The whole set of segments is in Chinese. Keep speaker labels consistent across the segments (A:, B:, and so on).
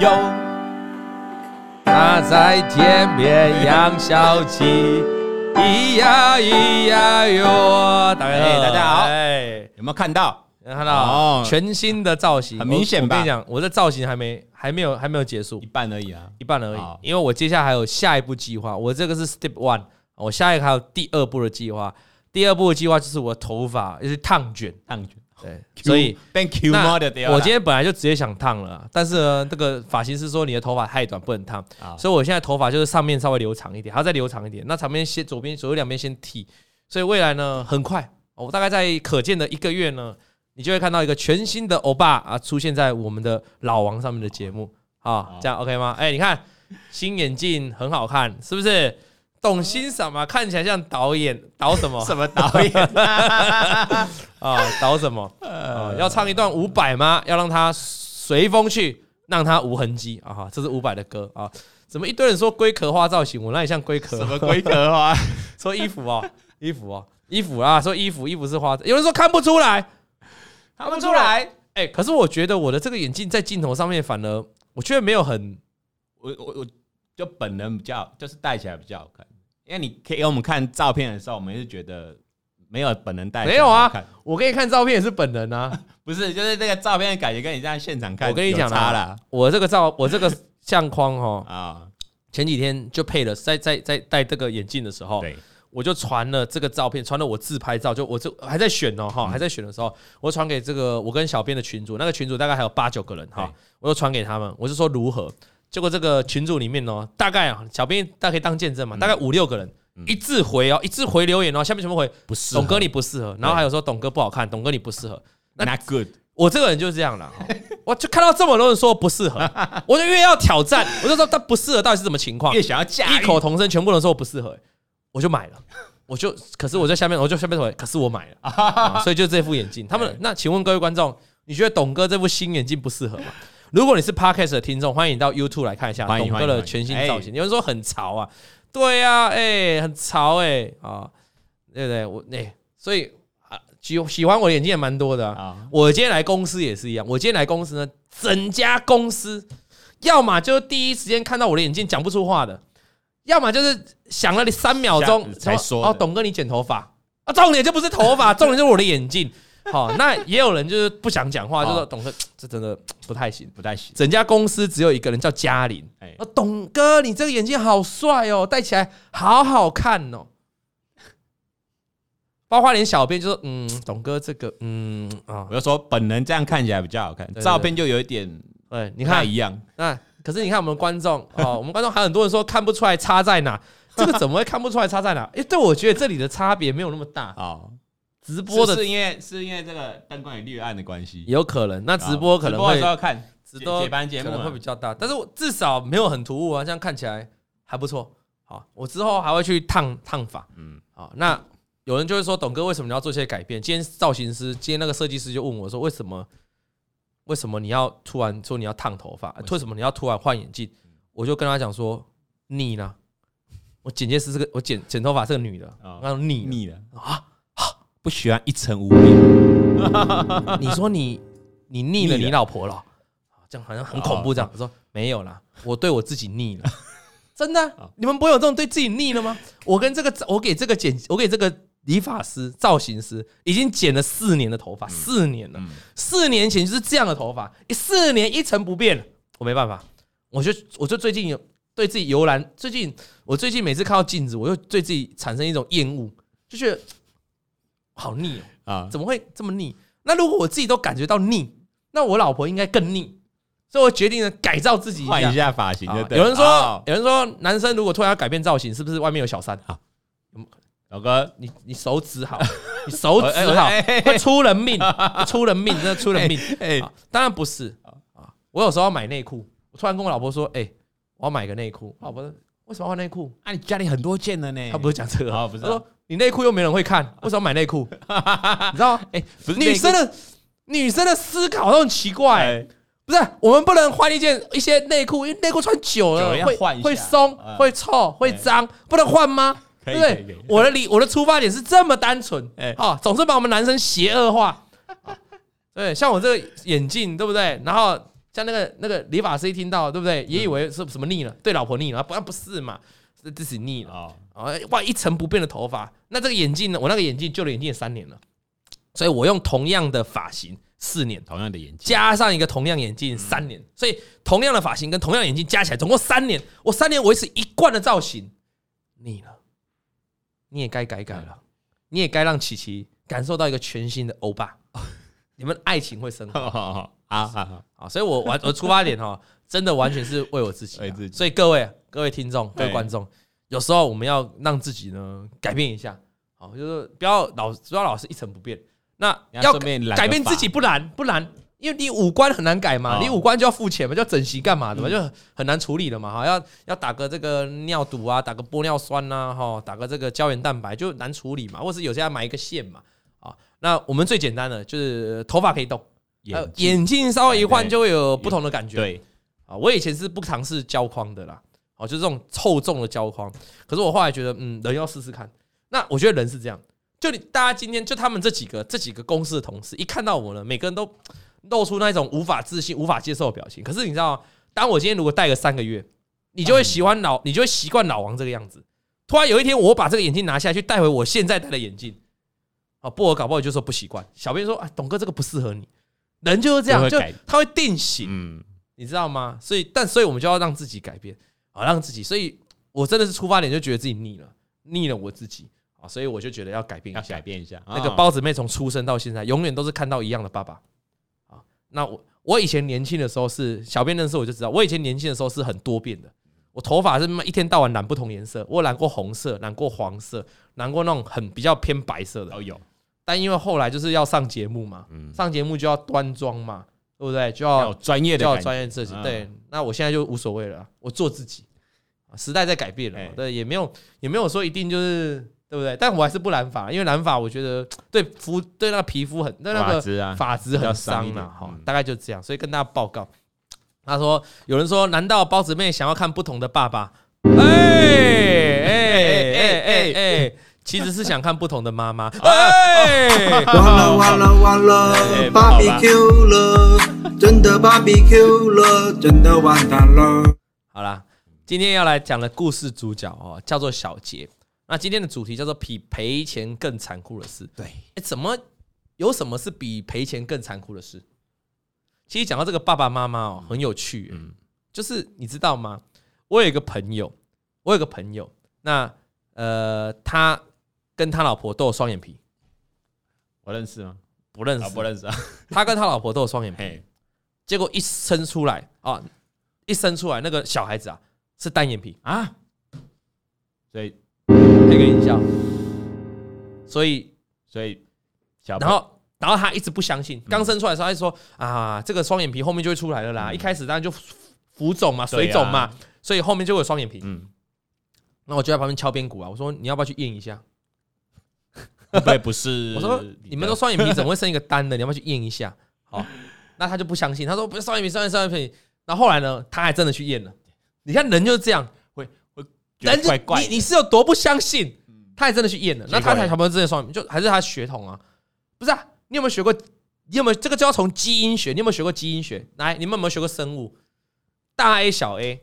A: 咿呀哟，
B: 他在天边养小鸡，咿呀咿呀哟。大家好，
A: 大家好，
B: 哎，
A: 有没有看到？
B: 有看到全新的造型，
A: 很明显吧？
B: 我跟你讲，我的造型还没还没有还没有结束，
A: 一半而已啊，
B: 一半而已。因为我接下来还有下一步计划，我这个是 Step One，我下一个还有第二步的计划。第二步的计划就是我的头发，就是烫卷，
A: 烫卷。
B: 对，所以
A: 变 Q 毛的。
B: 我今天本来就直接想烫了，但是呢，这个发型师说你的头发太短，不能烫，所以我现在头发就是上面稍微留长一点，还要再留长一点。那长边先左边左右两边先剃，所以未来呢，很快，我大概在可见的一个月呢，你就会看到一个全新的欧巴啊出现在我们的老王上面的节目啊，这样 OK 吗？哎，你看新眼镜很好看，是不是？懂欣赏吗？看起来像导演导什么？
A: 什么导演
B: 啊？导什么？啊？要唱一段伍佰吗？要让他随风去，让他无痕迹啊！这是伍佰的歌啊！怎么一堆人说龟壳花造型？我那里像龟壳？
A: 什么龟壳花？
B: 说衣服哦，衣服哦，衣服啊！说衣服，衣服是花。有人说看不出来，
A: 看不出来。
B: 哎，可是我觉得我的这个眼镜在镜头上面，反而我觉得没有很，
A: 我我我就本人比较，就是戴起来比较好看。因为你可以给我们看照片的时候，我们是觉得没有本人戴。
B: 没有啊，我给你看照片也是本人啊，
A: 不是，就是这个照片的感觉跟你在现场看，我跟你讲啦，
B: 我这个照，我这个相框哈啊，前几天就配了，在在在戴这个眼镜的时候，我就传了这个照片，传了我自拍照，就我这还在选哦哈，还在选的时候，我传给这个我跟小编的群主，那个群主大概还有八九个人哈，我就传给他们，我就说如何。结果这个群组里面哦，大概啊，小编大家可以当见证嘛，大概五六个人一致回哦，一致回留言哦，下面全部回？不适合，董哥你不适合，然后还有说董哥不好看，董哥你不适合
A: ，Not good。
B: 我这个人就是这样了，我就看到这么多人说不适合，我就越要挑战，我就说他不适合到底是什么情况，
A: 越想要加，
B: 异口同声，全部人说我不适合，我就买了，我就可是我在下面，我就下面回，可是我买了，啊所以就这副眼镜，他们那请问各位观众，你觉得董哥这副新眼镜不适合吗？如果你是 Podcast 的听众，欢迎到 YouTube 来看一下董哥的全新造型。有人说很潮啊，对呀，哎，很潮哎啊，对不对？我哎，所以啊，喜喜欢我的眼镜也蛮多的啊。我今天来公司也是一样，我今天来公司呢，整家公司要么就第一时间看到我的眼镜讲不出话的，要么就是想了你三秒钟才说哦，董哥你剪头发啊，重点就不是头发，重点就是我的眼镜。好，那也有人就是不想讲话，就说董哥 这真的 不太行，不太行。整家公司只有一个人叫嘉玲，哎，董哥你这个眼镜好帅哦，戴起来好好看哦。包括连小编就说，嗯，董哥这个，嗯啊，
A: 我就说本人这样看起来比较好看，照片就有一点，
B: 对，你看一样。那可是你看我们观众 哦，我们观众还有很多人说看不出来差在哪，这个怎么会看不出来差在哪？哎，对，我觉得这里的差别没有那么大啊。直播的是因为
A: 是因为这个灯光有绿暗的关系，
B: 有可能。那直播可能会
A: 要看直播节目
B: 可能会比较大，但是我至少没有很突兀啊，这样看起来还不错。好，我之后还会去烫烫发。嗯，好。那有人就会说，董哥为什么你要做这些改变？今天造型师，今天那个设计师就问我说，为什么？为什么你要突然说你要烫头发？为什么你要突然换眼镜？我就跟他讲说，腻了。我剪接师是个，我剪剪头发是个女的，然后腻腻了啊。
A: 不喜欢一层污名。
B: 你说你你腻了你老婆了，这样好像很恐怖。这样我说没有啦，我对我自己腻了，真的。你们不会有这种对自己腻了吗？我跟这个我给这个剪我给这个理发师造型师已经剪了四年的头发，四年了。四年前就是这样的头发，四年一成不变。我没办法，我就我就最近有对自己油然，最近我最近每次看到镜子，我又对自己产生一种厌恶，就觉得。好腻啊！怎么会这么腻？那如果我自己都感觉到腻，那我老婆应该更腻，所以我决定了改造自己，
A: 换一下发型。
B: 有人说，有人说，男生如果突然要改变造型，是不是外面有小三？好，
A: 老哥，
B: 你你手指好，你手指好，会出人命，出人命，真的出人命。哎，当然不是啊！我有时候要买内裤，我突然跟我老婆说：“哎，我要买个内裤。”老婆说：“为什么要换内裤？
A: 啊，你家里很多件的呢。”
B: 他不是讲这个啊，不是说。你内裤又没人会看，为什么买内裤？你知道吗？哎，女生的女生的思考都很奇怪。不是，我们不能换一件一些内裤，因为内裤穿久了会会松、会臭、会脏，不能换吗？对不对？我的理我的出发点是这么单纯，哎，好，总是把我们男生邪恶化。对，像我这个眼镜，对不对？然后像那个那个理发师一听到，对不对？也以为是什么腻了，对老婆腻了，不然不是嘛？这这是腻了啊！啊，哇，一成不变的头发，那这个眼镜呢？我那个眼镜旧的眼镜也三年了，所以我用同样的发型四年，
A: 同样的眼镜
B: 加上一个同样眼镜三年，所以同样的发型跟同样眼镜加起来总共三年，我三年维持一贯的造型，腻了，你也该改改了，你也该让琪琪感受到一个全新的欧巴。你们爱情会升华啊啊啊！所以我完我出发点哈，真的完全是为我自己。所以各位各位听众各位观众，有时候我们要让自己呢改变一下，好，就是不要老不要老是一成不变。那要改变自己不难不难，因为你五官很难改嘛，你五官就要付钱嘛，就要整形干嘛的嘛，就很难处理的嘛哈。要要打个这个尿毒啊，打个玻尿酸呐哈，打个这个胶原蛋白就难处理嘛，或是有些要埋一个线嘛。啊那我们最简单的就是头发可以动，眼镜稍微一换就会有不同的感觉。对啊，我以前是不尝试胶框的啦，哦，就是这种厚重的胶框。可是我后来觉得，嗯，人要试试看。那我觉得人是这样，就你大家今天就他们这几个这几个公司的同事，一看到我呢，每个人都露出那种无法置信、无法接受的表情。可是你知道，当我今天如果戴个三个月，你就会喜欢老，你就会习惯老王这个样子。突然有一天，我把这个眼镜拿下去，戴回我现在戴的眼镜。啊，不，我搞不好就说不习惯。小编说啊，董哥这个不适合你，人就是这样，就他会定型，嗯，你知道吗？所以，但所以我们就要让自己改变啊，让自己。所以我真的是出发点就觉得自己腻了，腻了我自己啊，所以我就觉得要改变一下，改变一下。那个包子妹从出生到现在，永远都是看到一样的爸爸啊。那我我以前年轻的时候是小编认识我就知道，我以前年轻的时候是很多变的，我头发是一天到晚染不同颜色，我染过红色，染过黄色，染过那种很比较偏白色的哦有。但因为后来就是要上节目嘛，上节目就要端庄嘛，对不对？就要专业的，就要专业自己。对，那我现在就无所谓了，我做自己。时代在改变了，对，也没有也没有说一定就是对不对？但我还是不染发，因为染发我觉得对肤对那个皮肤很对那个发质很伤了。哈，大概就这样。所以跟大家报告，他说有人说，难道包子妹想要看不同的爸爸？哎哎哎哎哎！其实是想看不同的妈妈。哎，完了完了完了，BBQ 了，真的 BBQ 了，真的完蛋了。好啦，今天要来讲的故事主角哦，叫做小杰。那今天的主题叫做比赔钱更残酷的事。对，哎，怎么有什么是比赔钱更残酷的事？其实讲到这个爸爸妈妈哦，很有趣。嗯，就是你知道吗？我有一个朋友，我有个朋友，那呃，他。跟他老婆都有双眼皮，我认识吗？不认识，不认识啊。他跟他老婆都有双眼皮，结果一生出来啊，一生出来那个小孩子啊是单眼皮。啊，所以配个音效，所以所以小，然后然后他一直不相信，刚生出来的时候他就说啊，这个双眼皮后面就会出来了啦。一开始当然就浮肿嘛，水肿嘛，所以后面就会有双眼皮。嗯，那我就在旁边敲边鼓啊，我说你要不要去验一下？对，不是。我说你们说双眼皮怎么会生一个单的？你要不要去验一下？好，那他就不相信。他说不是双眼皮，双眼双眼皮。然后后来呢，他还真的去验了。你看人就是这样，会会人怪怪。你你是有多不相信？他还真的去验了。那他才差不多真的双眼皮，就还是他血统啊？不是啊？你有没有学过？你有没有这个就要从基因学？你有没有学过基因学？来，你们有没有学过生物？大 A 小 A，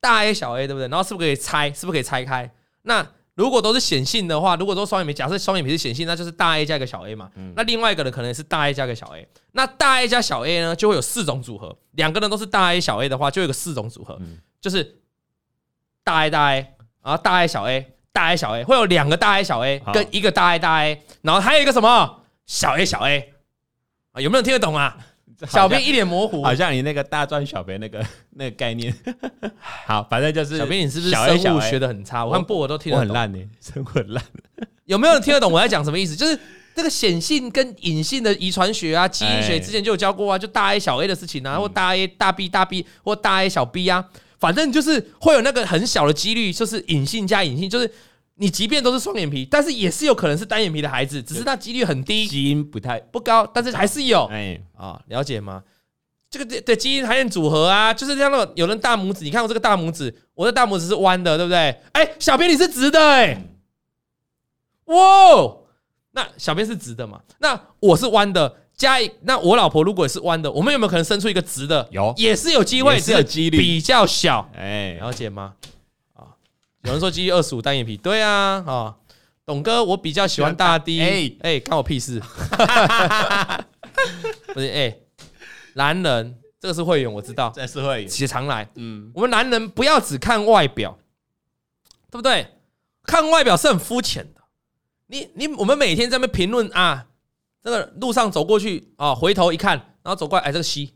B: 大 A 小 A，对不对？然后是不是可以拆？是不是可以拆开？那如果都是显性的话，如果都双眼皮，假设双眼皮是显性，那就是大 A 加一个小 a 嘛。嗯、那另外一个呢，可能是大 A 加个小 a。那大 A 加小 a 呢，就会有四种组合。两个人都是大 A 小 a 的话，就有个四种组合，嗯、就是大 A 大 A，然后大 A 小 A，大 A 小 A，会有两个大 A 小 A 跟一个大 A 大 A，然后还有一个什么小 A 小 A 啊？有没有人听得懂啊？小编一脸模糊，好像你那个大专小编那个 那个概念。好，反正就是小编，你是不是生物学的很差？我看布我都听得很烂呢，生物很烂。有没有人听得懂我在讲什么意思？就是这个显性跟隐性的遗传学啊，基因学之前就有教过啊，就大 A 小 A 的事情啊，或大 A 大 B 大 B 或大 A 小 B 啊，反正就是会有那个很小的几率，就是隐性加隐性，就是。你即便都是双眼皮，但是也是有可能是单眼皮的孩子，只是那几率很低，基因不太不高，但是还是有。哎啊，了解吗？这个对对，基因还有组合啊，就是这样的。有人大拇指，你看我这个大拇指，我的大拇指是弯的，对不对？哎，小编你是直的，哎，哇，那小编是直的嘛？那我是弯的，加一，那我老婆如果是弯的，我们有没有可能生出一个直的？
A: 有，
B: 也是有机会，
A: 也是有几率
B: 比较小。
A: 哎，
B: 了解吗？啊，有人说基于二十五单眼皮，对啊，啊，董哥，我比较喜欢大 D，哎哎，关我屁事。不是哎，男人这个是会员，我知道，
A: 这是会员，
B: 其实常来。
A: 嗯，
B: 我们男人不要只看外表，对不对？看外表是很肤浅的。你你我们每天在那边评论啊。这个路上走过去啊，回头一看，然后走过来，哎，这个西，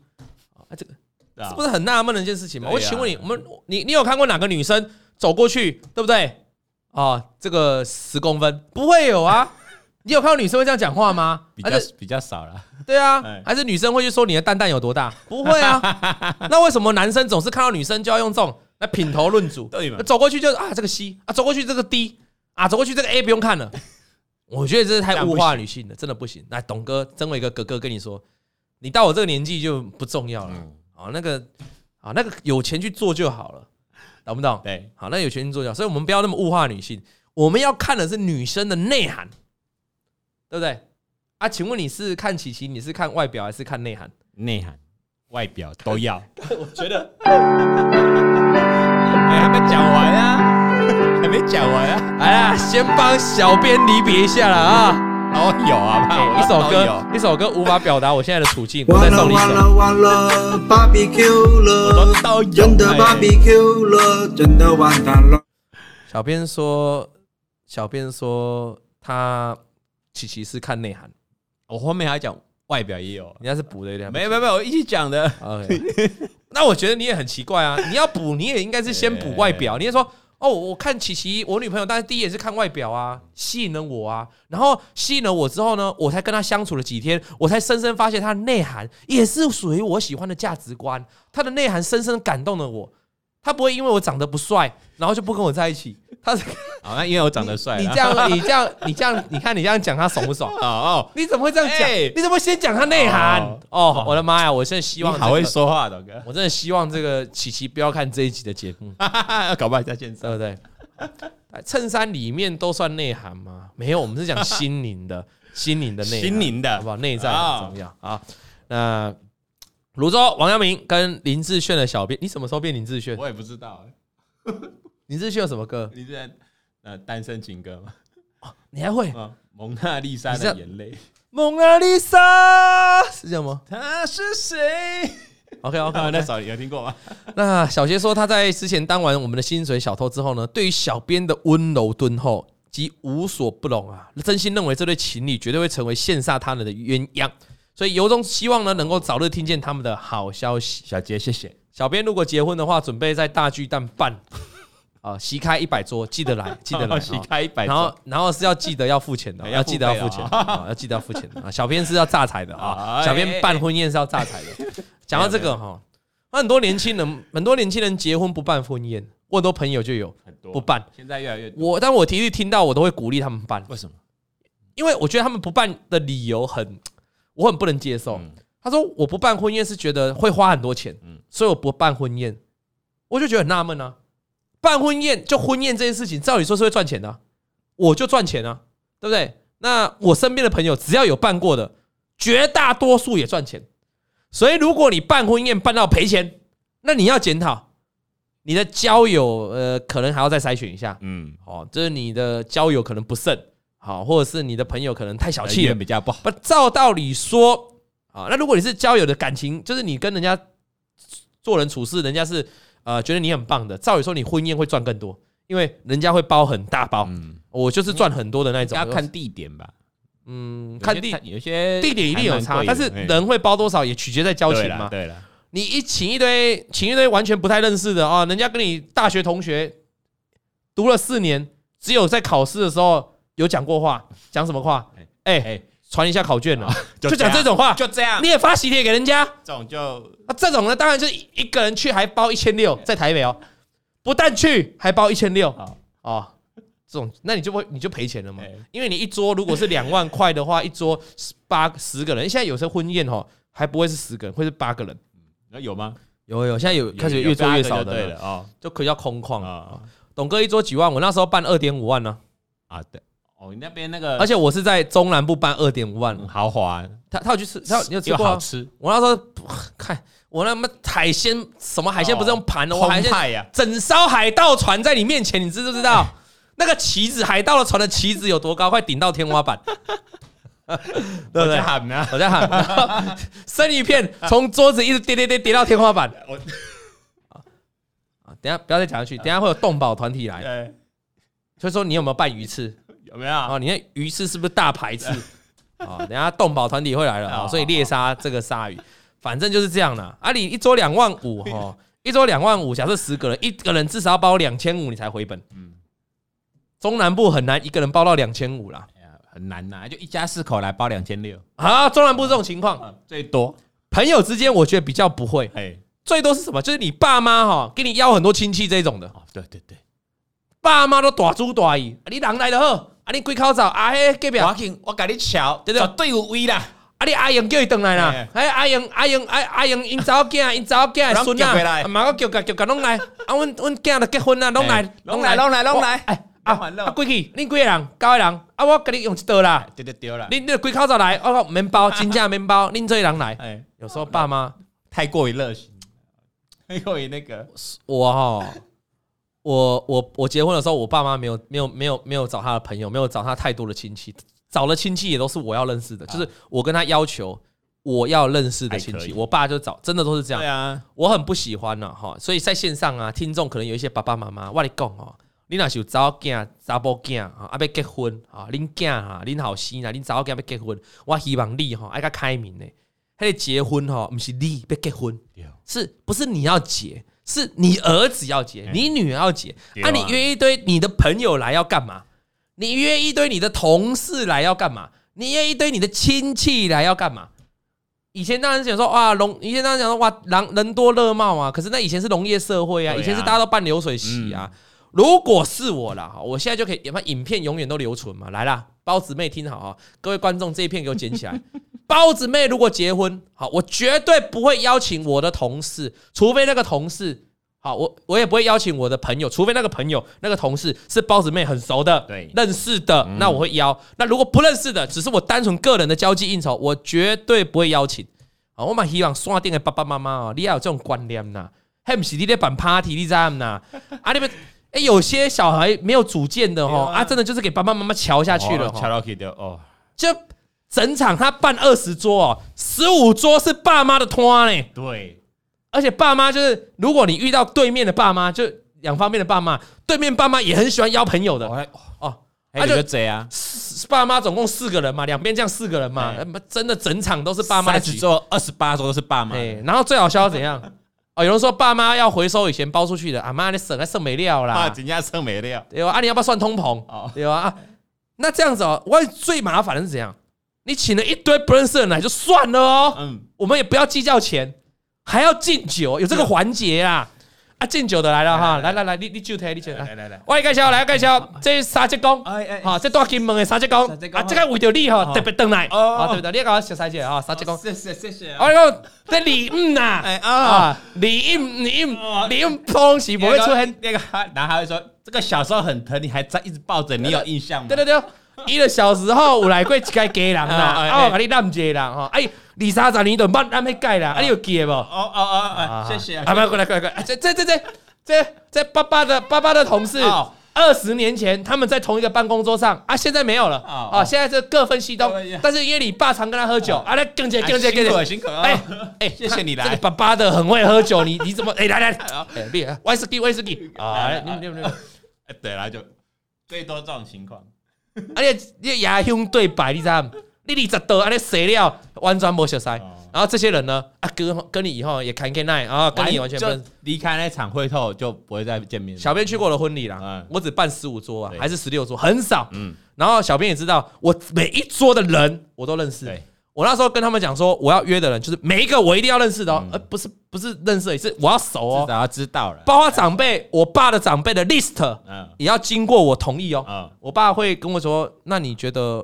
B: 哎，这个这不是很纳闷的一件事情吗？我请问你，我们你你有看过哪个女生走过去，对不对？啊，这个十公分不会有啊？你有看到女生会这样讲话吗？
A: 比较比较少了。
B: 对啊，还是女生会去说你的蛋蛋有多大？不会啊。那为什么男生总是看到女生就要用这种来品头论足？对嘛？走过去就啊，这个 C 啊，走过去这个 D 啊，走过去这个 A 不用看了。我觉得这是太物化女性了，真的不行。那，董哥，身为一个哥哥跟你说，你到我这个年纪就不重要了。啊，那个啊，那个有钱去做就好了，懂不懂？对，好，那有钱去做就好。所以，我们不要那么物化女性，我们要看的是女生的内涵，对不对？啊，请问你是看琪琪，你是看外表还是看内涵？
A: 内涵、外表都要。
B: 我觉得，
A: 哎，还没讲完啊。还没讲完啊！
B: 哎呀，先帮小编离别一下了啊！
A: 哦，有啊，
B: 一首歌，一首歌无法表达我现在的处境。
C: 完了完了完了，BBQ 了，真的 BBQ 了，真的完蛋了。
B: 小编说，小编说他琪琪是看内涵，
A: 我后面还讲外表也有，
B: 人家是补的有点。
A: 没有没有没有，我一起讲的。
B: 那我觉得你也很奇怪啊！你要补，你也应该是先补外表。你也说。哦，我看琪琪，我女朋友，但是第一眼是看外表啊，吸引了我啊，然后吸引了我之后呢，我才跟她相处了几天，我才深深发现她的内涵也是属于我喜欢的价值观，她的内涵深深感动了我。她不会因为我长得不帅，然后就不跟我在一起。她
A: 好，那因为我长得帅。
B: 你这样，你这样，你这样，你看你这样讲，他爽不爽？哦哦，你怎么会这样讲？你怎么先讲他内涵？哦，我的妈呀！我现在希望
A: 好会说话，的哥。
B: 我真的希望这个琪琪不要看这一集的节目，
A: 搞不好在线上，对不对？
B: 衬衫里面都算内涵吗？没有，我们是讲心灵的，心灵的内涵，
A: 心灵的，
B: 好不好？内在很重要啊。那泸州王阳明跟林志炫的小编，你什么时候变林志炫？
A: 我也不知道。
B: 林志炫有什么歌？
A: 林志炫呃，单身情歌吗？
B: 哦，你还会？
A: 蒙娜丽莎的眼泪。
B: 蒙娜丽莎是这样吗？
A: 他是谁
B: ？OK OK，
A: 那首有听过吗？
B: 那小杰说他在之前当完我们的薪水小偷之后呢，对于小编的温柔敦厚及无所不容啊，真心认为这对情侣绝对会成为羡煞他人的鸳鸯，所以由衷希望呢，能够早日听见他们的好消息。
A: 小杰，谢谢。
B: 小编如果结婚的话，准备在大巨蛋办。啊，席开一百桌，记得来，记得来。
A: 席开一百桌，
B: 然后，然后是要记得要付钱的，要记得要付钱啊，要记得要付钱的啊。小编是要榨财的啊，小编办婚宴是要榨财的。讲到这个哈，很多年轻人，很多年轻人结婚不办婚宴，我很多朋友就有很多不办。
A: 现在越来越多。
B: 我当我提议听到，我都会鼓励他们办。
A: 为什么？
B: 因为我觉得他们不办的理由很，我很不能接受。他说我不办婚宴是觉得会花很多钱，所以我不办婚宴。我就觉得很纳闷啊。办婚宴就婚宴这件事情，照理说是会赚钱的啊，我就赚钱啊，对不对？那我身边的朋友只要有办过的，绝大多数也赚钱。所以如果你办婚宴办到赔钱，那你要检讨你的交友，呃，可能还要再筛选一下。嗯，哦，就是你的交友可能不慎，好，或者是你的朋友可能太小气了，
A: 比较不好。
B: 不，照道理说，啊，那如果你是交友的感情，就是你跟人家做人处事，人家是。呃，觉得你很棒的，照理说你婚宴会赚更多，因为人家会包很大包，嗯，我就是赚很多的那种。
A: 要看地点吧，
B: 嗯，看地
A: 有些
B: 地点一定有差，但是人会包多少也取决在交情嘛。
A: 对了，
B: 你一请一堆请一堆完全不太认识的啊，人家跟你大学同学读了四年，只有在考试的时候有讲过话，讲什么话？哎。传一下考卷了，就讲这种话，
A: 就这样，
B: 你也发喜帖给人家，
A: 这种就
B: 啊，这种呢，当然就是一个人去还包一千六，在台北哦，不但去还包一千六，哦，这种那你就会你就赔钱了嘛，因为你一桌如果是两万块的话，一桌八十个人，现在有些婚宴哈还不会是十个人，会是八个人，
A: 那有吗？
B: 有有，现在有开始越做越少的了，就可以叫空旷。啊。董哥一桌几万，我那时候办二点五万呢，
A: 啊对。哦，你那边那个，
B: 而且我是在中南部办二点五万，
A: 很豪华，
B: 他他有去吃，他有你有吃过啊
A: 好吃，
B: 我那时候看我那么海鲜，什么海鲜不是用盘的，我海
A: 鲜呀，
B: 整艘海盗船在你面前，你知不知道？那个旗子，海盗的船的旗子有多高？快顶到天花板，对不对？
A: 我在喊呢，
B: 我在喊，生鱼片从桌子一直跌跌跌跌到天花板。
A: 我
B: 啊，等下不要再讲下去，等下会有动保团体
A: 来，
B: 所以说你有没有办鱼翅？
A: 有没有？
B: 哦，你看鱼翅是不是大排翅？啊，等下动保团体会来了啊，所以猎杀这个鲨鱼，反正就是这样啦。啊，你一桌两万五哈，一桌两万五，假设十个人，一个人至少要包两千五，你才回本。
A: 嗯，
B: 中南部很难一个人包到两千五啦。
A: 很难呐，就一家四口来包两千六，
B: 啊，中南部这种情况，
A: 最多，
B: 朋友之间我觉得比较不会，
A: 哎，
B: 最多是什么？就是你爸妈哈给你邀很多亲戚这种的，
A: 哦，对对对，
B: 爸妈都大猪大姨，啊你人来的好，啊你几口罩，啊嘿隔壁，啊
A: 我紧我给你瞧，
B: 对对。
A: 绝对有位啦，
B: 你阿英叫伊回来啦
A: 嘿，
B: 哎阿英阿英阿阿英因查某囝因查某囝的孙
A: 拢叫回来。
B: 啊，嘛个叫个叫个拢来，啊阮阮囝都结婚啦，拢来
A: 拢来。拢来拢来
B: 哎啊啊几去？恁几个人？九个人？啊我甲你用一道啦，
A: 对对对啦，
B: 恁恁几口罩来？我面包 真正面包，恁这人来。
A: 哎，
B: 有时候爸妈
A: 太过于热情，太过于那个，
B: 我哈，我我我结婚的时候，我爸妈没有没有没有没有找他的朋友，没有找他太多的亲戚，找了亲戚也都是我要认识的，就是我跟他要求我要认识的亲戚，
A: 还可以
B: 我爸就找，真的都是这样。
A: 对啊，
B: 我很不喜欢呐，哈，所以在线上啊，听众可能有一些爸爸妈妈，我跟你讲哦，你若是有查某囝、查某囝啊，要结婚啊，恁囝啊，恁后生啊，恁查某囝要结婚，我希望你哈爱较开明呢。迄个结婚哈，不是你要结婚，是不是你要结？是你儿子要结，你女儿要结。啊，你约一堆你的朋友来要干嘛？你约一堆你的同事来要干嘛？你约一堆你的亲戚来要干嘛？以前当然是讲说哇农，以前当然讲说哇人人多热闹啊，可是那以前是农业社会啊，以前是大家都办流水席啊。如果是我啦，我现在就可以，把影片永远都留存嘛。来啦，包子妹听好啊，各位观众这一片给我捡起来。包子妹如果结婚，好，我绝对不会邀请我的同事，除非那个同事，好，我我也不会邀请我的朋友，除非那个朋友那个同事是包子妹很熟的，
A: 对
B: 认识的，那我会邀。那如果不认识的，只是我单纯个人的交际应酬，我绝对不会邀请。好，我蛮希望刷电的爸爸妈妈哦，你要有这种观念呐，还不是你在办 party，你知道吗？啊，你们哎，有些小孩没有主见的哦，啊，真的就是给爸爸妈妈瞧下去了，
A: 瞧到去的哦，
B: 就。整场他办二十桌哦，十五桌是爸妈的托呢。
A: 对，
B: 而且爸妈就是，如果你遇到对面的爸妈，就两方面的爸妈，对面爸妈也很喜欢邀朋友的哦。
A: 他就贼啊，
B: 爸妈总共四个人嘛，两边这样四个人嘛，真的整场都是爸妈。
A: 三十桌、二十八桌都是爸妈。
B: 然后最好笑怎样？哦，有人说爸妈要回收以前包出去的，啊妈，你省还剩没料啦，
A: 人家剩没料。
B: 对吧？啊，你要不要算通膨？对吧？啊，那这样子哦，我最麻烦的是怎样？你请了一堆不认识的人来就算了哦，嗯，我们也不要计较钱，还要敬酒，有这个环节啊！啊，敬酒的来了哈，来来来，你你就提，你就来来来，我来介绍，来介绍，这三只公，哎哎，好，这大金门的三只公，啊，这个为着你哈特别登来，哦，对不对？你搞小三姐啊，三只公，谢谢谢谢。我讲这礼物呐，啊，礼物礼物礼物东西不会出现，
A: 那个男孩会说，这个小时候很疼你，还在一直抱着，你有印象吗？
B: 对对对。伊个小时候有来过一个家人啦，啊，我甲你揽一个人，吼，哎，二三十年都捌揽迄个啦，啊，你有记无？哦
A: 哦哦，谢谢。
B: 啊，过来过来过来，这这这这这这爸爸的爸爸的同事，二十年前他们在同一个办公桌上，啊，现在没有了，啊，现在是各分西东。但是因为你爸常跟他喝酒，啊，来更姐更姐更姐，
A: 辛苦辛苦，
B: 哎 哎，谢谢你来，爸爸的很会喝酒，你你怎么？哎，来来，哎，厉害，威士忌威士忌，啊，你你你，
A: 哎，对啦，就最多这种情况。
B: 而且你牙兄对白，你知道吗？你二十刀安尼死了，完全没熟悉。然后这些人呢，啊，跟跟你以后也看见那，然后跟你完全不
A: 离开那场会后就不会再见面。
B: 小编去过我的婚礼啦，我只办十五桌啊，还是十六桌，很少。嗯，然后小编也知道，我每一桌的人我都认识。我那时候跟他们讲说，我要约的人就是每一个我一定要认识的哦，而不是不是认识，是我要熟哦，
A: 大家知道了。
B: 包括长辈，我爸的长辈的 list，嗯，也要经过我同意哦。嗯，我爸会跟我说，那你觉得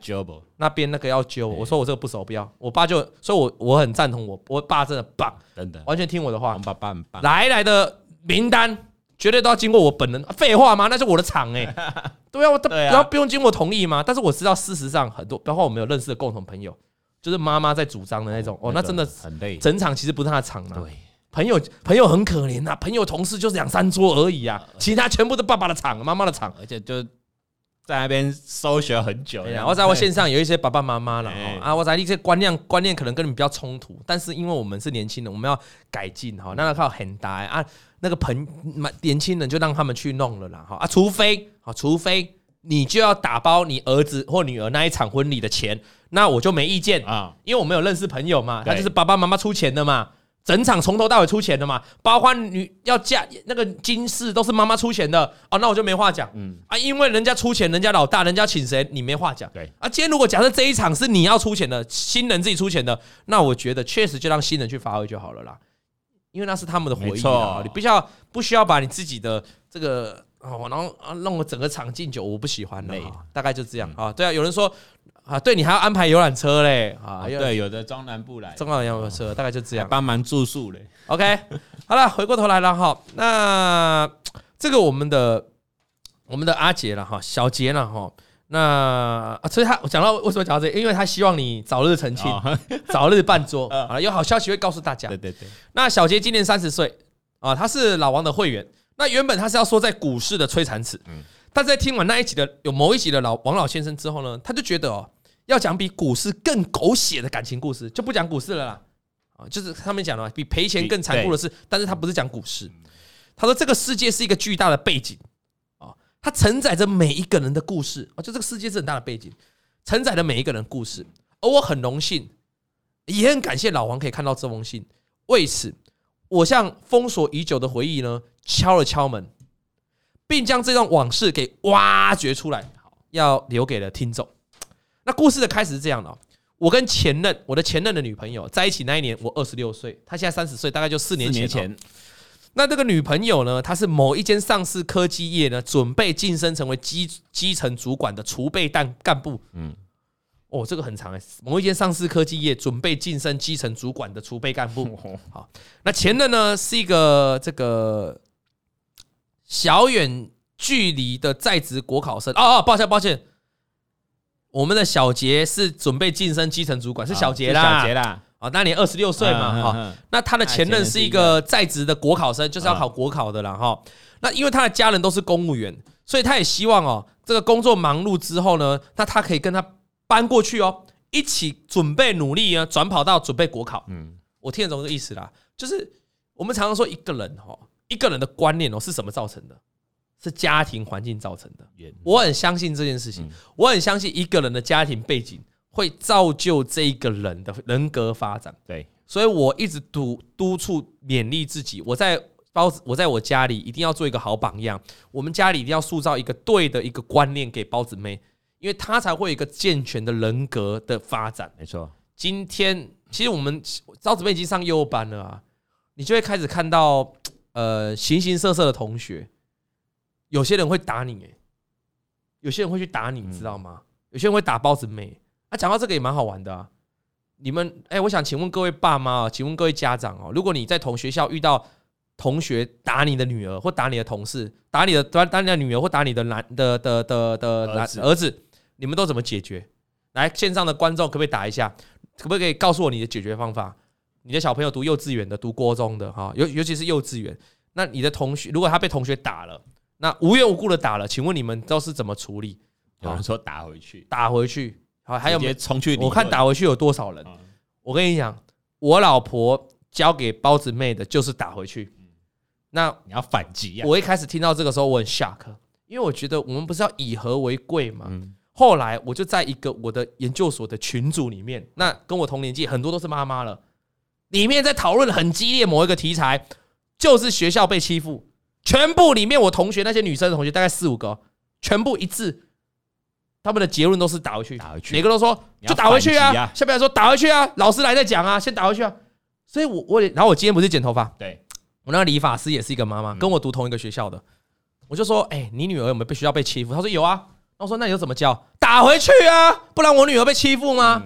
A: 揪不？
B: 那边那个要揪？我说我这个不熟，不要。我爸就，所以我我很赞同我我爸真的棒，
A: 真的，
B: 完全听我的话。
A: 我爸爸很棒。
B: 来来的名单绝对都要经过我本人。废话吗？那是我的场哎、欸。对啊，我
A: 对啊
B: 然后不用经过同意吗？但是我知道，事实上很多，包括我们有认识的共同朋友，就是妈妈在主张的那种。哦，那真的
A: 很累。
B: 整场其实不是他的场啊。
A: 对，
B: 朋友朋友很可怜呐，朋友同事就是两三桌而已啊，其他全部都爸爸的场、妈妈的场，
A: 而且就在那边搜学很久。
B: 然后在我线上有一些爸爸妈妈了
A: 哎
B: 啊，我在一些观念观念可能跟你们比较冲突，但是因为我们是年轻人，我们要改进哈，那要靠很大啊。那个朋年轻人就让他们去弄了啦哈啊，除非啊，除非你就要打包你儿子或女儿那一场婚礼的钱，那我就没意见啊，因为我们有认识朋友嘛，他就是爸爸妈妈出钱的嘛，整场从头到尾出钱的嘛，包括女要嫁那个金饰都是妈妈出钱的。哦，那我就没话讲，嗯。啊，因为人家出钱，人家老大，人家请谁你没话讲，
A: 对。
B: 啊，今天如果假设这一场是你要出钱的，新人自己出钱的，那我觉得确实就让新人去发挥就好了啦。因为那是他们的回忆啊，你不需要不需要把你自己的这个哦，然后啊弄了整个场敬酒，我不喜欢嘞，大概就这样啊。对啊，有人说啊，对你还要安排游览车嘞啊，
A: 对，有的中南部来，
B: 中南游览车大概就这样，
A: 帮忙住宿嘞。
B: OK，好了，回过头来了哈，那这个我们的我们的阿杰了哈，小杰了哈。那啊，所以他我讲到为什么讲到这个，因为他希望你早日成亲，哦、早日办桌 啊，有好消息会告诉大家。
A: 对对对。
B: 那小杰今年三十岁啊，他是老王的会员。那原本他是要说在股市的摧残史，嗯，但在听完那一集的有某一集的老王老先生之后呢，他就觉得哦，要讲比股市更狗血的感情故事，就不讲股市了啦。啊，就是他们讲了比赔钱更残酷的事，但是他不是讲股市。他说这个世界是一个巨大的背景啊。它承载着每一个人的故事啊，就这个世界是很大的背景，承载着每一个人的故事。而我很荣幸，也很感谢老王可以看到这封信。为此，我向封锁已久的回忆呢敲了敲门，并将这段往事给挖掘出来，要留给了听众。那故事的开始是这样的：我跟前任，我的前任的女朋友在一起那一年，我二十六岁，她现在三十岁，大概就四年前。那这个女朋友呢？她是某一间上市科技业呢，准备晋升成为基基层主管的储备干干部。嗯，哦，这个很长哎。某一间上市科技业准备晋升基层主管的储备干部。好，那前任呢是一个这个小远距离的在职国考生。哦哦，抱歉抱歉，我们的小杰是准备晋升基层主管，是小杰啦，小杰啦。啊，那你二十六岁嘛，哈，那他的前任是一个在职的国考生，就是要考国考的啦，哈。那因为他的家人都是公务员，所以他也希望哦，这个工作忙碌之后呢，那他可以跟他搬过去哦，一起准备努力啊，转跑道准备国考。嗯，我听得懂这个意思啦，就是我们常常说一个人哦，一个人的观念哦是什么造成的？是家庭环境造成的。我很相信这件事情，我很相信一个人的家庭背景。会造就这一个人的人格发展，对，所以我一直督督促勉励自己，我在包子，我在我家里一定要做一个好榜样，我们家里一定要塑造一个对的一个观念给包子妹，因为他才会有一个健全的人格的发展。没错，今天其实我们包子妹已经上幼儿班了啊，你就会开始看到呃形形色色的同学，有些人会打你，诶，有些人会去打你，你知道吗？有些人会打包子妹。啊，讲到这个也蛮好玩的啊！你们，哎、欸，我想请问各位爸妈啊，请问各位家长哦，如果你在同学校遇到同学打你的女儿，或打你的同事，打你的打打你的女儿，或打你的男的的的的男儿子，你们都怎么解决？来，线上的观众可不可以打一下？可不可以告诉我你的解决方法？你的小朋友读幼稚园的，读国中的哈，尤尤其是幼稚园，那你的同学如果他被同学打了，那无缘无故的打了，请问你们都是怎么处理？
A: 有人说打回去，
B: 打回去。好，还有没有
A: 冲去？
B: 我看打回去有多少人？我跟你讲，我老婆交给包子妹的就是打回去。那
A: 你要反击啊！
B: 我一开始听到这个时候我很 shock，因为我觉得我们不是要以和为贵嘛。后来我就在一个我的研究所的群组里面，那跟我同年纪很多都是妈妈了，里面在讨论很激烈某一个题材，就是学校被欺负，全部里面我同学那些女生的同学大概四五个，全部一致。他们的结论都是打回去，打回去，每个都说就打回去啊。下面来说打回去啊，老师来再讲啊，先打回去啊。所以我，我我然后我今天不是剪头发，对，我那个理发师也是一个妈妈，跟我读同一个学校的，我就说，哎，你女儿有没有被学校被欺负？他说有啊。那我说，那你又怎么教？打回去啊，不然我女儿被欺负吗？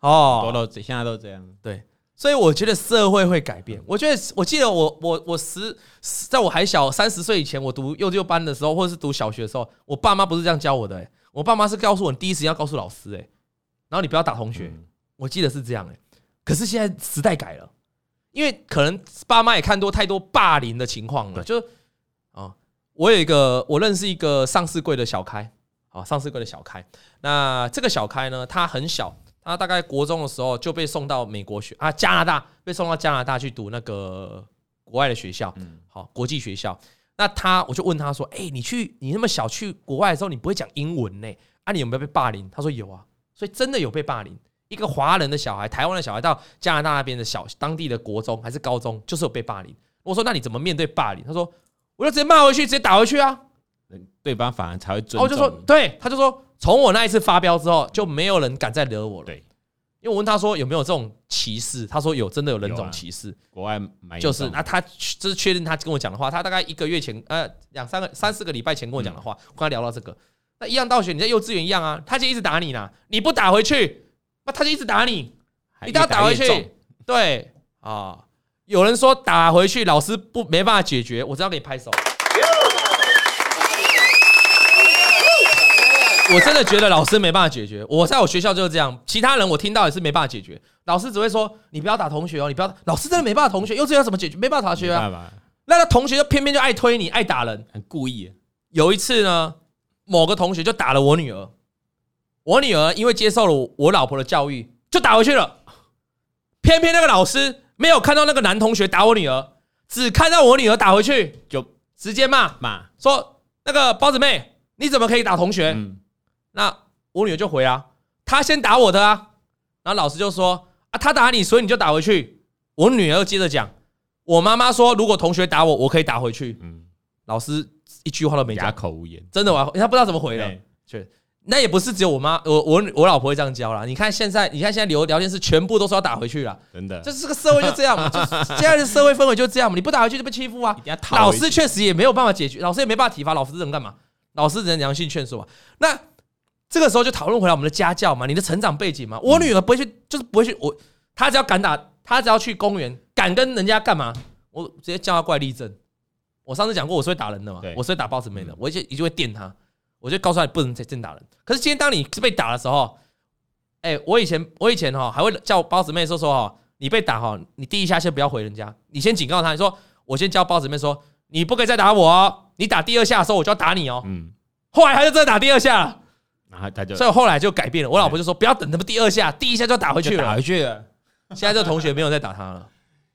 B: 哦，
A: 都都现在都这样。
B: 对，所以我觉得社会会改变。我觉得我记得我我我十在我还小三十岁以前，我读幼幼班的时候，或者是读小学的时候，我爸妈不是这样教我的、欸。我爸妈是告诉我，你第一时间要告诉老师、欸，哎，然后你不要打同学。我记得是这样、欸，哎，可是现在时代改了，因为可能爸妈也看多太多霸凌的情况了。就啊，我有一个我认识一个上市柜的小开，啊，上市柜的小开。那这个小开呢，他很小。他大概国中的时候就被送到美国学啊，加拿大被送到加拿大去读那个国外的学校，嗯好国际学校。那他我就问他说：“哎，你去你那么小去国外的时候，你不会讲英文呢？啊，你有没有被霸凌？”他说：“有啊。”所以真的有被霸凌。一个华人的小孩，台湾的小孩到加拿大那边的小当地的国中还是高中，就是有被霸凌。我说：“那你怎么面对霸凌？”他说：“我就直接骂回去，直接打回去啊。”
A: 对方反而才会尊重。
B: 我就说：“对。”他就说。从我那一次发飙之后，就没有人敢再惹我了。对，因为我问他说有没有这种歧视，他说有，真的有人种歧视。国外就是那他这是确认他跟我讲的话。他大概一个月前，呃，两三个、三四个礼拜前跟我讲的话，我跟他聊到这个。那一样道学，你在幼稚园一样啊，他就一直打你呢，你不打回去，那他就一直打你，你都要打回去。对啊，有人说打回去老师不没办法解决，我只要给你拍手。我真的觉得老师没办法解决。我在我学校就是这样，其他人我听到也是没办法解决。老师只会说：“你不要打同学哦，你不要。”老师真的没办法，同学幼稚园怎么解决？没办法解决啊。那个同学就偏偏就爱推你，爱打人，很故意。有一次呢，某个同学就打了我女儿，我女儿因为接受了我老婆的教育，就打回去了。偏偏那个老师没有看到那个男同学打我女儿，只看到我女儿打回去，就直接骂骂说：“那个包子妹，你怎么可以打同学？”那我女儿就回啊，她先打我的啊，然后老师就说啊，他打你，所以你就打回去。我女儿又接着讲，我妈妈说，如果同学打我，我可以打回去。嗯，老师一句话都没讲，哑口无言，真的，我他不知道怎么回了。确，那也不是只有我妈，我我我老婆会这样教啦。你看现在，你看现在聊聊天室全部都说要打回去了，真的，就是这个社会就这样嘛，就现在的社会氛围就这样嘛，你不打回去就被欺负啊。老师确实也没有办法解决，老师也没办法体罚，老师能干嘛？老师只能良性劝说啊。那。这个时候就讨论回来我们的家教嘛，你的成长背景嘛。我女儿不会去，就是不会去。我她只要敢打，她只要去公园，敢跟人家干嘛，我直接叫她过来立正。我上次讲过，我是会打人的嘛，我是会打包子妹的，我就一定会电她，我就告诉她不能再真打人。可是今天当你是被打的时候，哎，我以前我以前哈还会叫包子妹说说哈，你被打哈，你第一下先不要回人家，你先警告她，你说我先教包子妹说，你不可以再打我哦，你打第二下的时候我就要打你哦。嗯，后来她就真的打第二下了。然后他就，所以后来就改变了。我老婆就说：“不要等他们第二下，第一下就打回去了。”打回去了。现在这个同学没有再打他了，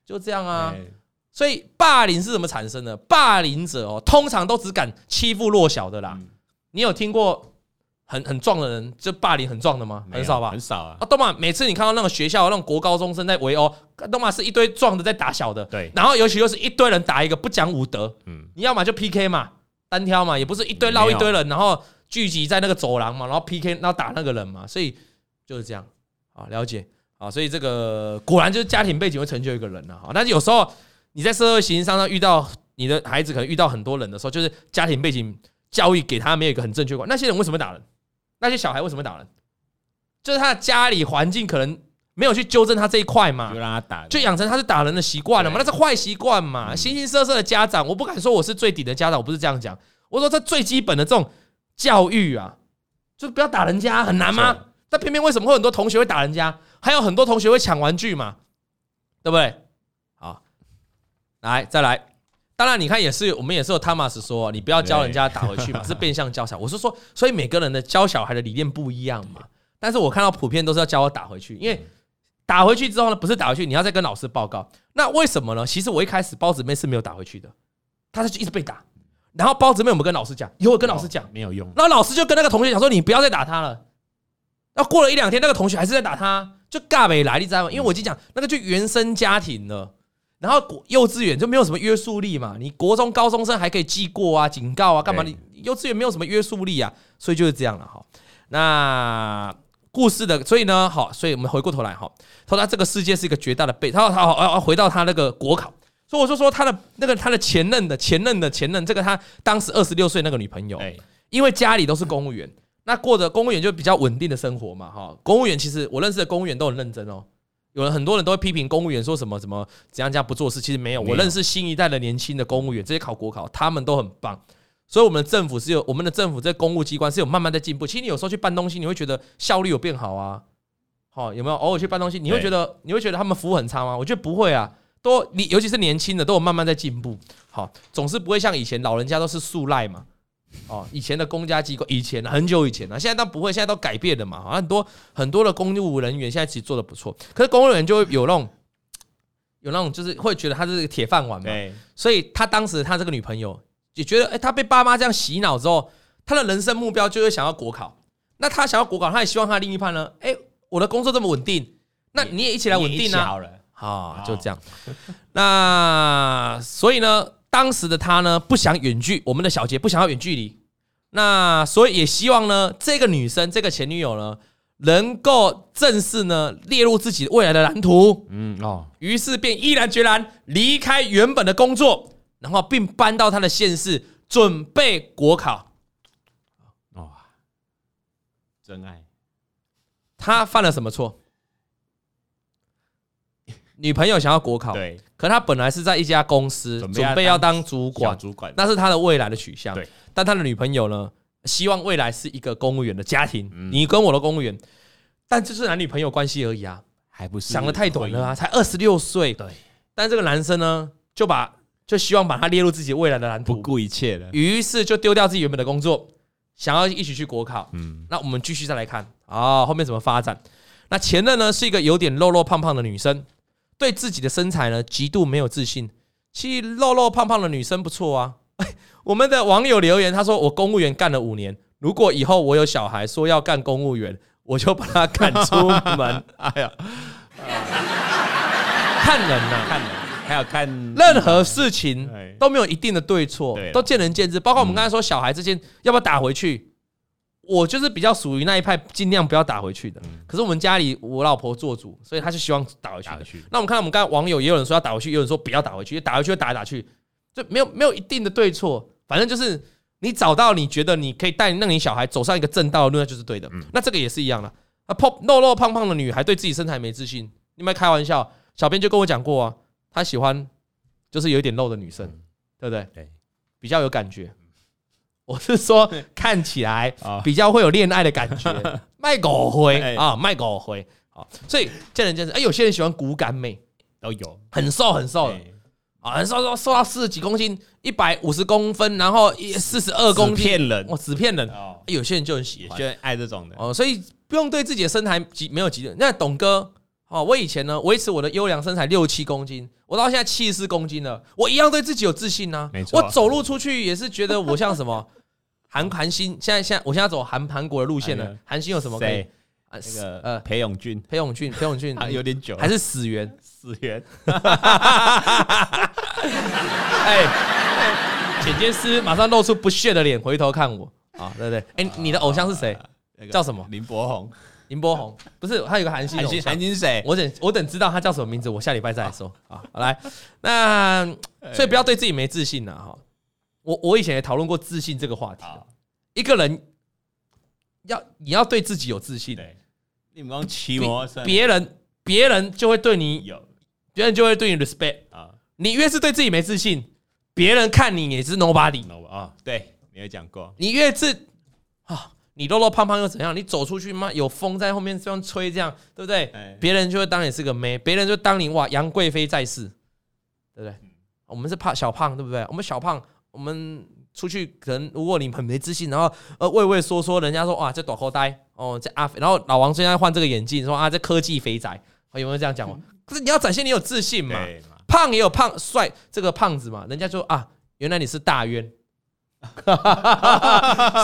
B: 就这样啊。所以霸凌是怎么产生的？霸凌者哦，通常都只敢欺负弱小的啦。你有听过很很壮的人就霸凌很壮的吗？很少吧，很少啊。啊，都嘛，每次你看到那个学校那种国高中生在围殴，都嘛是一堆壮的在打小的。对。然后尤其又是一堆人打一个不讲武德。嗯。你要么就 PK 嘛，单挑嘛，也不是一堆绕一堆人，然后。聚集在那个走廊嘛，然后 PK，然后打那个人嘛，所以就是这样啊，了解啊，所以这个果然就是家庭背景会成就一个人了啊。但是有时候你在社会形式上遇到你的孩子，可能遇到很多人的时候，就是家庭背景教育给他没有一个很正确观。那些人为什么打人？那些小孩为什么打人？就是他的家里环境可能没有去纠正他这一块嘛，就让他打，就养成他是打人的习惯了嘛，那是坏习惯嘛。形形色色的家长，我不敢说我是最顶的家长，我不是这样讲，我说这最基本的这种。教育啊，就是不要打人家，很难吗？但偏偏为什么会很多同学会打人家，还有很多同学会抢玩具嘛，对不对？好，来再来。当然，你看也是，我们也是有 Thomas 说，你不要教人家打回去嘛，是变相教小孩。我是说，所以每个人的教小孩的理念不一样嘛。但是我看到普遍都是要教我打回去，因为打回去之后呢，不是打回去，你要再跟老师报告。那为什么呢？其实我一开始包子妹是没有打回去的，他就一直被打。然后包子妹有没有跟老师讲？有，跟老师讲，没有用。然后老师就跟那个同学讲说：“你不要再打他了。”然后过了一两天，那个同学还是在打他，就尬没来，你知道吗？因为我已经讲那个就原生家庭了。然后幼稚园就没有什么约束力嘛，你国中高中生还可以记过啊、警告啊，干嘛？你幼稚园没有什么约束力啊，所以就是这样了哈。那故事的，所以呢，好，所以我们回过头来哈，说他这个世界是一个绝大的背，他他要回到他那个国考。所以我就说他的那个他的前任的前任的前任，这个他当时二十六岁那个女朋友，因为家里都是公务员，那过着公务员就比较稳定的生活嘛，哈。公务员其实我认识的公务员都很认真哦，有人很多人都会批评公务员说什么什么怎样怎样不做事，其实没有。我认识新一代的年轻的公务员，这些考国考，他们都很棒。所以我们的政府是有我们的政府在公务机关是有慢慢在进步。其实你有时候去办东西，你会觉得效率有变好啊。好，有没有偶尔去办东西，你会觉得你会觉得他们服务很差吗？我觉得不会啊，都你尤其是年轻的都有慢慢在进步。好，总是不会像以前老人家都是素赖嘛。哦，以前的公家机构，以前很久以前了，现在都不会，现在都改变了嘛。很多很多的公务人员现在其实做的不错，可是公务人员就会有那种有那种就是会觉得他是铁饭碗嘛。所以他当时他这个女朋友也觉得，哎，他被爸妈这样洗脑之后，他的人生目标就是想要国考。那他想要国考，他也希望他的另一半呢，哎，我的工作这么稳定，那你也一起来稳定啊。好，就这样。那所以呢？当时的他呢，不想远距，我们的小杰不想要远距离，那所以也希望呢，这个女生，这个前女友呢，能够正式呢列入自己未来的蓝图。嗯哦，于是便毅然决然离开原本的工作，然后并搬到他的县市准备国考。哦，
A: 真爱。
B: 他犯了什么错？女朋友想要国考，对，可他本来是在一家公司准备要当主管，主管那是他的未来的取向。对，但他的女朋友呢，希望未来是一个公务员的家庭，你跟我的公务员，但这是男女朋友关系而已啊，还不是想的太短了啊，才二十六岁。对，但这个男生呢，就把就希望把他列入自己未来的蓝图，
A: 不顾一切的，
B: 于是就丢掉自己原本的工作，想要一起去国考。嗯，那我们继续再来看啊，后面怎么发展？那前任呢，是一个有点肉肉胖胖的女生。对自己的身材呢，极度没有自信。其实肉肉胖胖的女生不错啊。我们的网友留言，他说：“我公务员干了五年，如果以后我有小孩说要干公务员，我就把他赶出门。” 哎呀，看人呐、啊，看人，还要看任何事情都没有一定的对错，都见仁见智。包括我们刚才说小孩之间要不要打回去。我就是比较属于那一派，尽量不要打回去的。可是我们家里我老婆做主，所以她是希望打回去。那我们看到我们刚才网友也有人说要打回去，也有人说不要打回去，打回去就打来打去，就没有没有一定的对错。反正就是你找到你觉得你可以带让你小孩走上一个正道的路，那就是对的。那这个也是一样的。啊，胖肉肉胖胖的女孩对自己身材没自信，你们开玩笑？小编就跟我讲过啊，她喜欢就是有一点肉的女生，对不对？对，比较有感觉。我是说，看起来比较会有恋爱的感觉，卖狗灰啊，卖狗灰。啊，所以见仁见智。哎，有些人喜欢骨感美，都有。很瘦很瘦的啊，很瘦瘦瘦到四十几公斤，一百五十公分，然后四十二公斤，骗人，哇，只骗人。有些人就很喜欢，就爱这种的。哦，所以不用对自己的身材急没有急的。那董哥哦，我以前呢维持我的优良身材六七公斤，我到现在七十四公斤了，我一样对自己有自信呐。没错，我走路出去也是觉得我像什么。韩韩星现在现在我现在走韩韩国的路线了。韩星有什么可以？
A: 那个呃，裴勇俊，
B: 裴勇俊，裴勇俊
A: 有点久，
B: 还是死源？
A: 死源。
B: 哎，剪接师马上露出不屑的脸，回头看我啊，对不对？哎，你的偶像是谁？叫什么？
A: 林柏宏。
B: 林柏宏不是，他有个韩星。韩星，
A: 韩星是谁？
B: 我等我等知道他叫什么名字，我下礼拜再来说啊。好来，那所以不要对自己没自信了哈。我我以前也讨论过自信这个话题。一个人要你要对自己有自信，你们刚骑摩托车，别人别人就会对你有，别人就会对你 respect 啊。你越是对自己没自信，别人看你也是 nobody
A: 啊。对，你有讲过，
B: 你越是啊，你肉肉胖胖又怎样？你走出去嘛，有风在后面这样吹，这样对不对？别人就会当你是个妹，别人就当你哇杨贵妃在世，对不对？我们是胖小胖，对不对？我们小胖。我们出去可能，如果你很没自信，然后呃畏畏缩缩，人家说哇这短口呆哦这阿，然后老王现在换这个眼镜，说啊这科技肥宅，有没有这样讲过？可是你要展现你有自信嘛，胖也有胖帅这个胖子嘛，人家说啊原来你是大冤，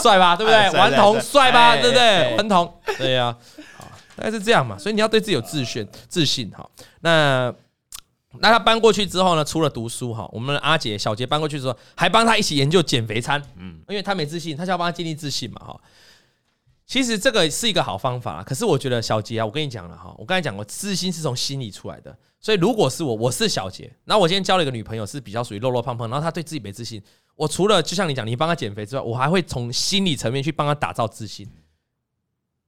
B: 帅吧对不对？顽童帅。吧对不对？顽童。对呀，好大概是这样嘛，所以你要对自己有自信自信哈，那。那他搬过去之后呢？除了读书哈，我们的阿杰小杰搬过去之后，还帮他一起研究减肥餐。嗯，因为他没自信，他就要帮他建立自信嘛哈。其实这个是一个好方法，可是我觉得小杰啊，我跟你讲了哈，我刚才讲过，自信是从心里出来的。所以如果是我，我是小杰，那我今天交了一个女朋友，是比较属于肉肉胖胖，然后她对自己没自信，我除了就像你讲，你帮她减肥之外，我还会从心理层面去帮她打造自信，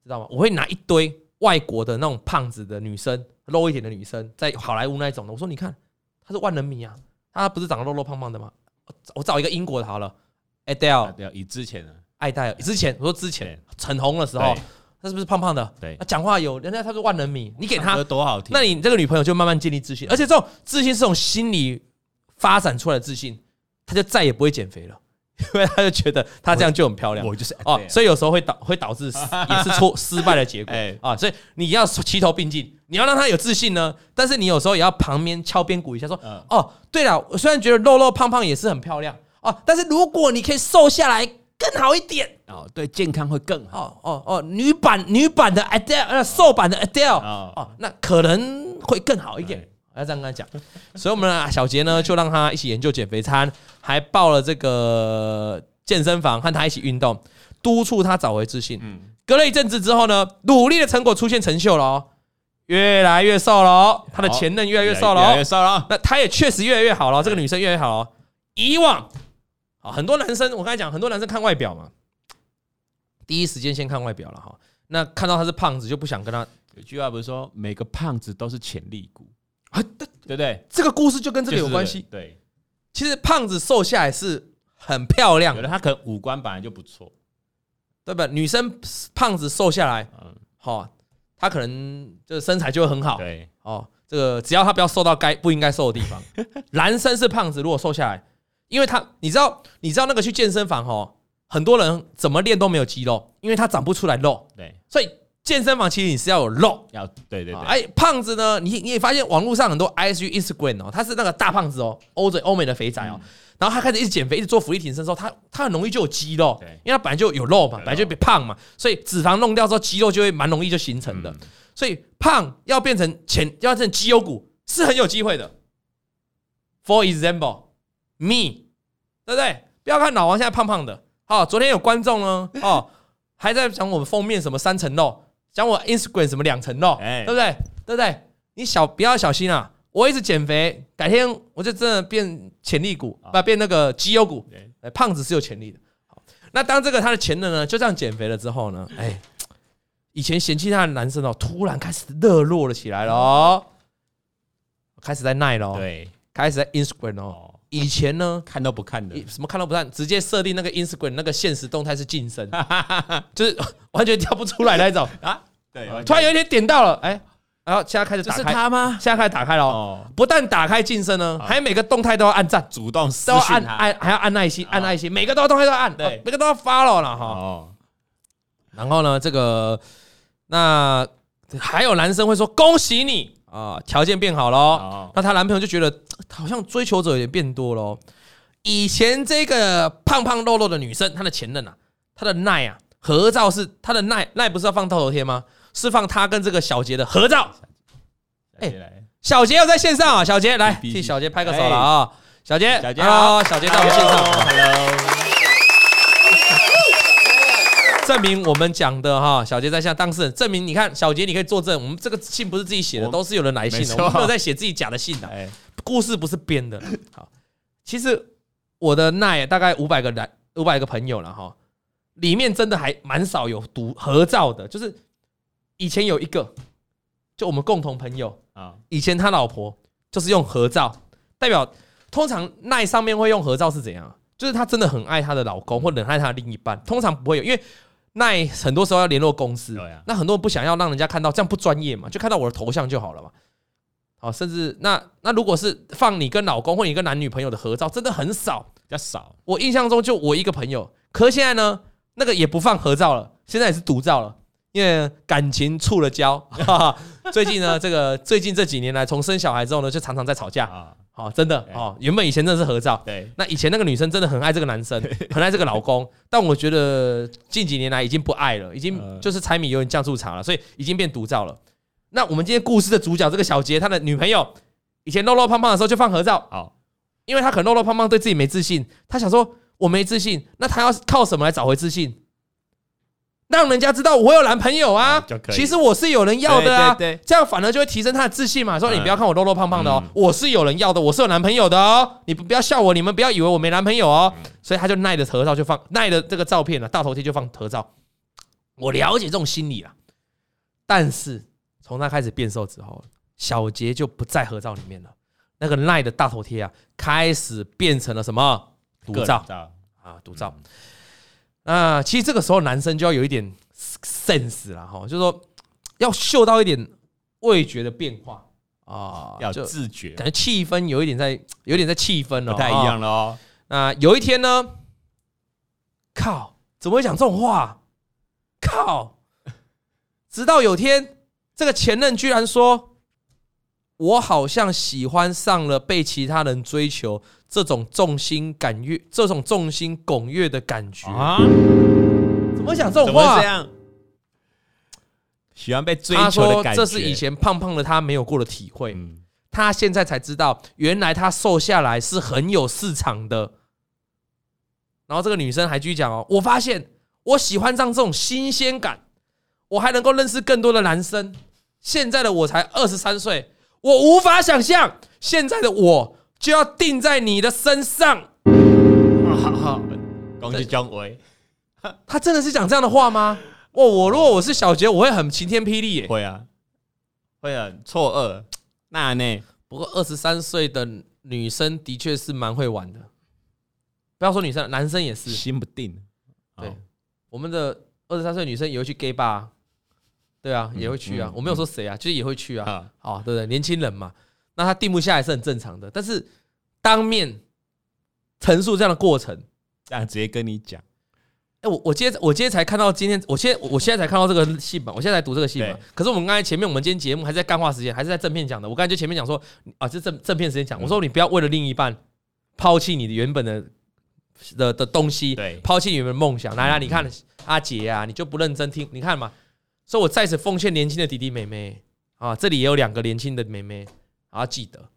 B: 知道吗？我会拿一堆外国的那种胖子的女生，肉一点的女生，在好莱坞那一种的。我说你看，她是万人迷啊，她不是长得肉肉胖胖的吗？我找一个英国的好了，Adele，
A: 以之前的
B: 爱戴尔，之前我说之前很红的时候，她是不是胖胖的？
A: 对，
B: 讲话有人家她是万人迷，你给她
A: 多好听，
B: 那你这个女朋友就慢慢建立自信，而且这种自信是从心理发展出来的自信，她就再也不会减肥了。因为他就觉得他这样就很漂亮，
A: 我，就是
B: 哦，所以有时候会导会导致 也是错失败的结果，哎。啊，所以你要齐头并进，你要让他有自信呢，但是你有时候也要旁边敲边鼓一下，说哦，对了，我虽然觉得肉肉胖胖也是很漂亮哦，但是如果你可以瘦下来更好一点。
A: 哦，对，健康会更好。
B: 哦哦哦，女版女版的 Adele，呃，瘦版的 Adele 哦，那可能会更好一点。要这样跟他讲，所以我们的小杰呢，就让他一起研究减肥餐，还报了这个健身房，和他一起运动，督促他找回自信。嗯，隔了一阵子之后呢，努力的成果出现成效了哦，越来越瘦了哦，他的前任越来越瘦了，越来越瘦了。那他也确实越来越好了，这个女生越来越好了。以往啊，很多男生，我刚才讲，很多男生看外表嘛，第一时间先看外表了哈。那看到他是胖子，就不想跟他。
A: 有句话不是说，每个胖子都是潜力股。
B: 啊，
A: 对对对，
B: 这个故事就跟这个有关系。对，其实胖子瘦下来是很漂亮的，
A: 他可能五官本来就不错，
B: 对吧？女生胖子瘦下来，嗯，好，她可能就是身材就会很好。对，哦，这个只要她不要瘦到该不应该瘦的地方。男生是胖子，如果瘦下来，因为他你知道，你知道那个去健身房哦，很多人怎么练都没有肌肉，因为他长不出来肉。对，所以。健身房其实你是要有肉，
A: 要对对对。
B: 哎，胖子呢？你你也发现网络上很多 IG Instagram 哦，他是那个大胖子哦，欧洲欧美的肥仔哦。然后他开始一直减肥，一直做伏地挺身的时候，他他很容易就有肌肉，因为他本来就有肉嘛，本来就变胖嘛，所以脂肪弄掉之后，肌肉就会蛮容易就形成的。所以胖要变成前要变成肌肉股是很有机会的。For example, me，对不对？不要看老王现在胖胖的，好，昨天有观众呢，哦，还在讲我们封面什么三层肉。讲我 Instagram 什么两层肉，对不对？对不对？你小不要小心啊！我一直减肥，改天我就真的变潜力股，不变那个绩优股。胖子是有潜力的。好，那当这个他的前任呢，就这样减肥了之后呢，哎，以前嫌弃他的男生哦，突然开始热络了起来了哦，开始在耐了，对，开始在 Instagram 哦。以前呢，
A: 看都不看的，
B: 什么看都不看，直接设定那个 Instagram 那个现实动态是晋升，就是完全跳不出来那种 啊。对，突然有一天点到了，哎，然后现在开始打开，
A: 是他吗？
B: 现在开始打开了哦，不但打开晋升呢，还每个动态都要按赞，
A: 主动
B: 都要按按，还要按爱心，按爱心，每个都要动态都要按，对，每个都要 follow 了哈。哦，然后呢，这个那还有男生会说恭喜你啊，条件变好了，那她男朋友就觉得好像追求者也变多了。以前这个胖胖肉肉的女生，她的前任啊，她的奈啊。合照是她的奈奈不是要放透头贴吗？是放他跟这个小杰的合照。哎，小杰要在线上啊！小杰来替小杰拍个手了啊！小杰，小杰好，小杰到我们线上。Hello，证明我们讲的哈，小杰在向当事人证明。你看，小杰你可以作证，我们这个信不是自己写的，都是有人来信的，我们没有在写自己假的信的。故事不是编的。好，其实我的奈大概五百个来五百个朋友了哈。里面真的还蛮少有读合照的，就是以前有一个，就我们共同朋友啊，以前他老婆就是用合照，代表通常奈上面会用合照是怎样？就是他真的很爱他的老公，或者很爱他的另一半，通常不会有，因为奈很多时候要联络公司，那很多人不想要让人家看到，这样不专业嘛，就看到我的头像就好了嘛。好，甚至那那如果是放你跟老公或你跟男女朋友的合照，真的很少，
A: 比较少。
B: 我印象中就我一个朋友，可是现在呢？那个也不放合照了，现在也是独照了，因为感情触了礁。最近呢，这个最近这几年来，从生小孩之后呢，就常常在吵架啊。好，真的哦，原本以前真的是合照，对。那以前那个女生真的很爱这个男生，很爱这个老公，但我觉得近几年来已经不爱了，已经就是柴米油盐酱醋茶了，所以已经变独照了。那我们今天故事的主角这个小杰，他的女朋友以前肉肉胖胖的时候就放合照，好，因为他可能肉肉胖胖，对自己没自信，他想说。我没自信，那他要靠什么来找回自信？让人家知道我有男朋友啊！其实我是有人要的啊！这样反而就会提升他的自信嘛。说你不要看我肉肉胖胖的哦，我是有人要的，我是有男朋友的哦。你不不要笑我，你们不要以为我没男朋友哦。所以他就耐的合照就放耐的这个照片了，大头贴就放合照。我了解这种心理啊。但是从他开始变瘦之后，小杰就不在合照里面了。那个赖的大头贴啊，开始变成了什么独照啊？独照。那其实这个时候男生就要有一点 sense 了哈，就是说要嗅到一点味觉的变化啊，
A: 要自觉，
B: 感觉气氛有一点在，有点在气氛了，
A: 不太一样了哦。
B: 那有一天呢，靠，怎么会讲这种话？靠！直到有天，这个前任居然说：“我好像喜欢上了被其他人追求这种众星感悦、这种众星拱月的感觉啊！”怎么会讲这种话？这样
A: 喜欢被追求的感觉。
B: 他说：“这是以前胖胖的他没有过的体会。他现在才知道，原来他瘦下来是很有市场的。”然后这个女生还继续讲哦：“我发现我喜欢上这种新鲜感。”我还能够认识更多的男生。现在的我才二十三岁，我无法想象现在的我就要定在你的身上。
A: 恭喜姜维，
B: 他真的是讲这样的话吗？哦，我如果我是小杰，我会很晴天霹雳耶。
A: 会啊，会很错愕。那呢？
B: 不过二十三岁的女生的确是蛮会玩的。不要说女生，男生也是
A: 心不定。
B: 对，我们的二十三岁女生也会去 gay bar。对啊，也会去啊。我没有说谁啊，就是也会去啊。啊、哦，对不对？年轻人嘛，那他定不下来是很正常的。但是当面陈述这样的过程，
A: 这样直接跟你讲。
B: 哎，我我今天我今天才看到今天，我现在我现在才看到这个戏嘛，我现在才读这个戏嘛。可是我们刚才前面我们今天节目还是在干话时间，还是在正片讲的。我刚才就前面讲说啊，这正正片时间讲，我说你不要为了另一半抛弃你的原本的的的东西，对，抛弃你们的梦想。来来，你看阿杰啊，你就不认真听，你看嘛。所以，我在此奉劝年轻的弟弟妹妹啊，这里也有两个年轻的妹妹，啊，记得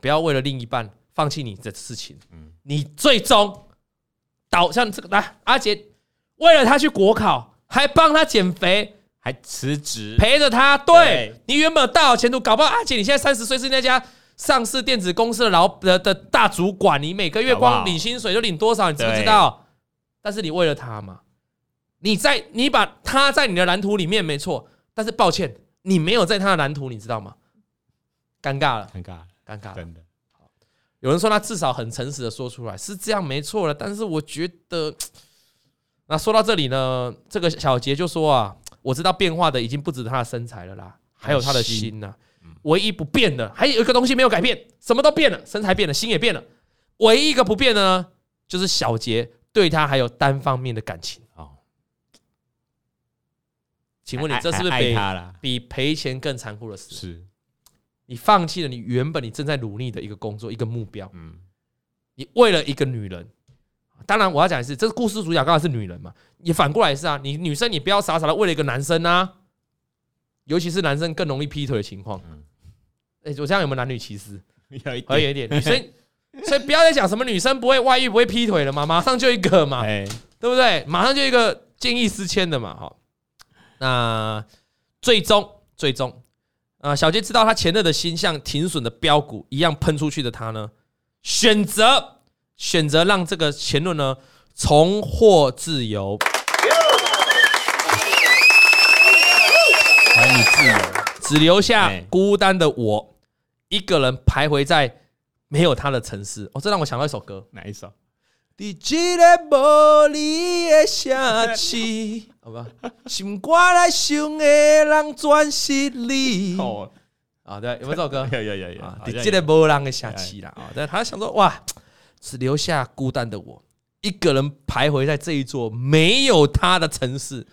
B: 不要为了另一半放弃你的事情。嗯，你最终导向这个来，阿杰为了他去国考，还帮他减肥，
A: 还辞职
B: 陪着他。对，你原本有大好前途，搞不好阿杰你现在三十岁是那家上市电子公司的老的的大主管，你每个月光领薪水就领多少，你知不知道？但是你为了他嘛。你在你把他在你的蓝图里面没错，但是抱歉，你没有在他的蓝图，你知道吗？尴尬了，
A: 尴尬，
B: 尴尬，
A: 真的。
B: 有人说他至少很诚实的说出来是这样没错了，但是我觉得，那说到这里呢，这个小杰就说啊，我知道变化的已经不止他的身材了啦，还有他的心呐，唯一不变的还有一个东西没有改变，什么都变了，身材变了，心也变了，唯一一个不变的呢，就是小杰对他还有单方面的感情。请问你这是不是比比赔钱更残酷的事？
A: 是，
B: 你放弃了你原本你正在努力的一个工作一个目标，嗯，你为了一个女人，当然我要讲的是，这个故事主角刚好是女人嘛，也反过来是啊，你女生你不要傻傻的为了一个男生啊，尤其是男生更容易劈腿的情况，嗯，哎，我这样有没有男女歧视？
A: 有一
B: 点，有一点，女生，所以不要再讲什么女生不会外遇不会劈腿了嘛，马上就一个嘛，对不对？马上就一个见异思迁的嘛，哈。那最终，最终，啊，小杰知道他前任的心像停损的标股一样喷出去的他呢，选择选择让这个前任呢重获自由，
A: 还你自由，
B: 只留下孤单的我一个人徘徊在没有他的城市。哦，这让我想到一首歌，
A: 哪一首？
B: 在这个无你的城市，好吧，心肝来想的人全是你。哦，啊，对，有没有这首歌？
A: 有有有有。
B: 在这个无人的下期啦，啊，对，他想说，哇，只留下孤单的我，一个人徘徊在这一座没有他的城市，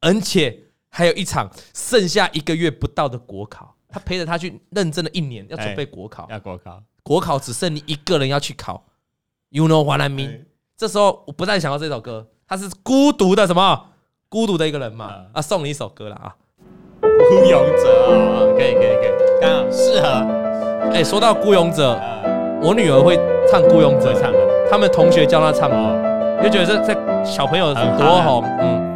B: 而且还有一场剩下一个月不到的国考，他陪着他去认真的一年，要准备国考，
A: 要国考，
B: 国考只剩你一个人要去考。You know what I mean？这时候我不再想到这首歌，他是孤独的什么？孤独的一个人嘛。啊，送你一首歌了啊，《
A: 孤勇者》啊，可以可以可以，刚好适合。
B: 哎，说到《孤勇者》，我女儿会唱《孤勇者》，唱的，他们同学教她唱的，就觉得这这小朋友多红，嗯。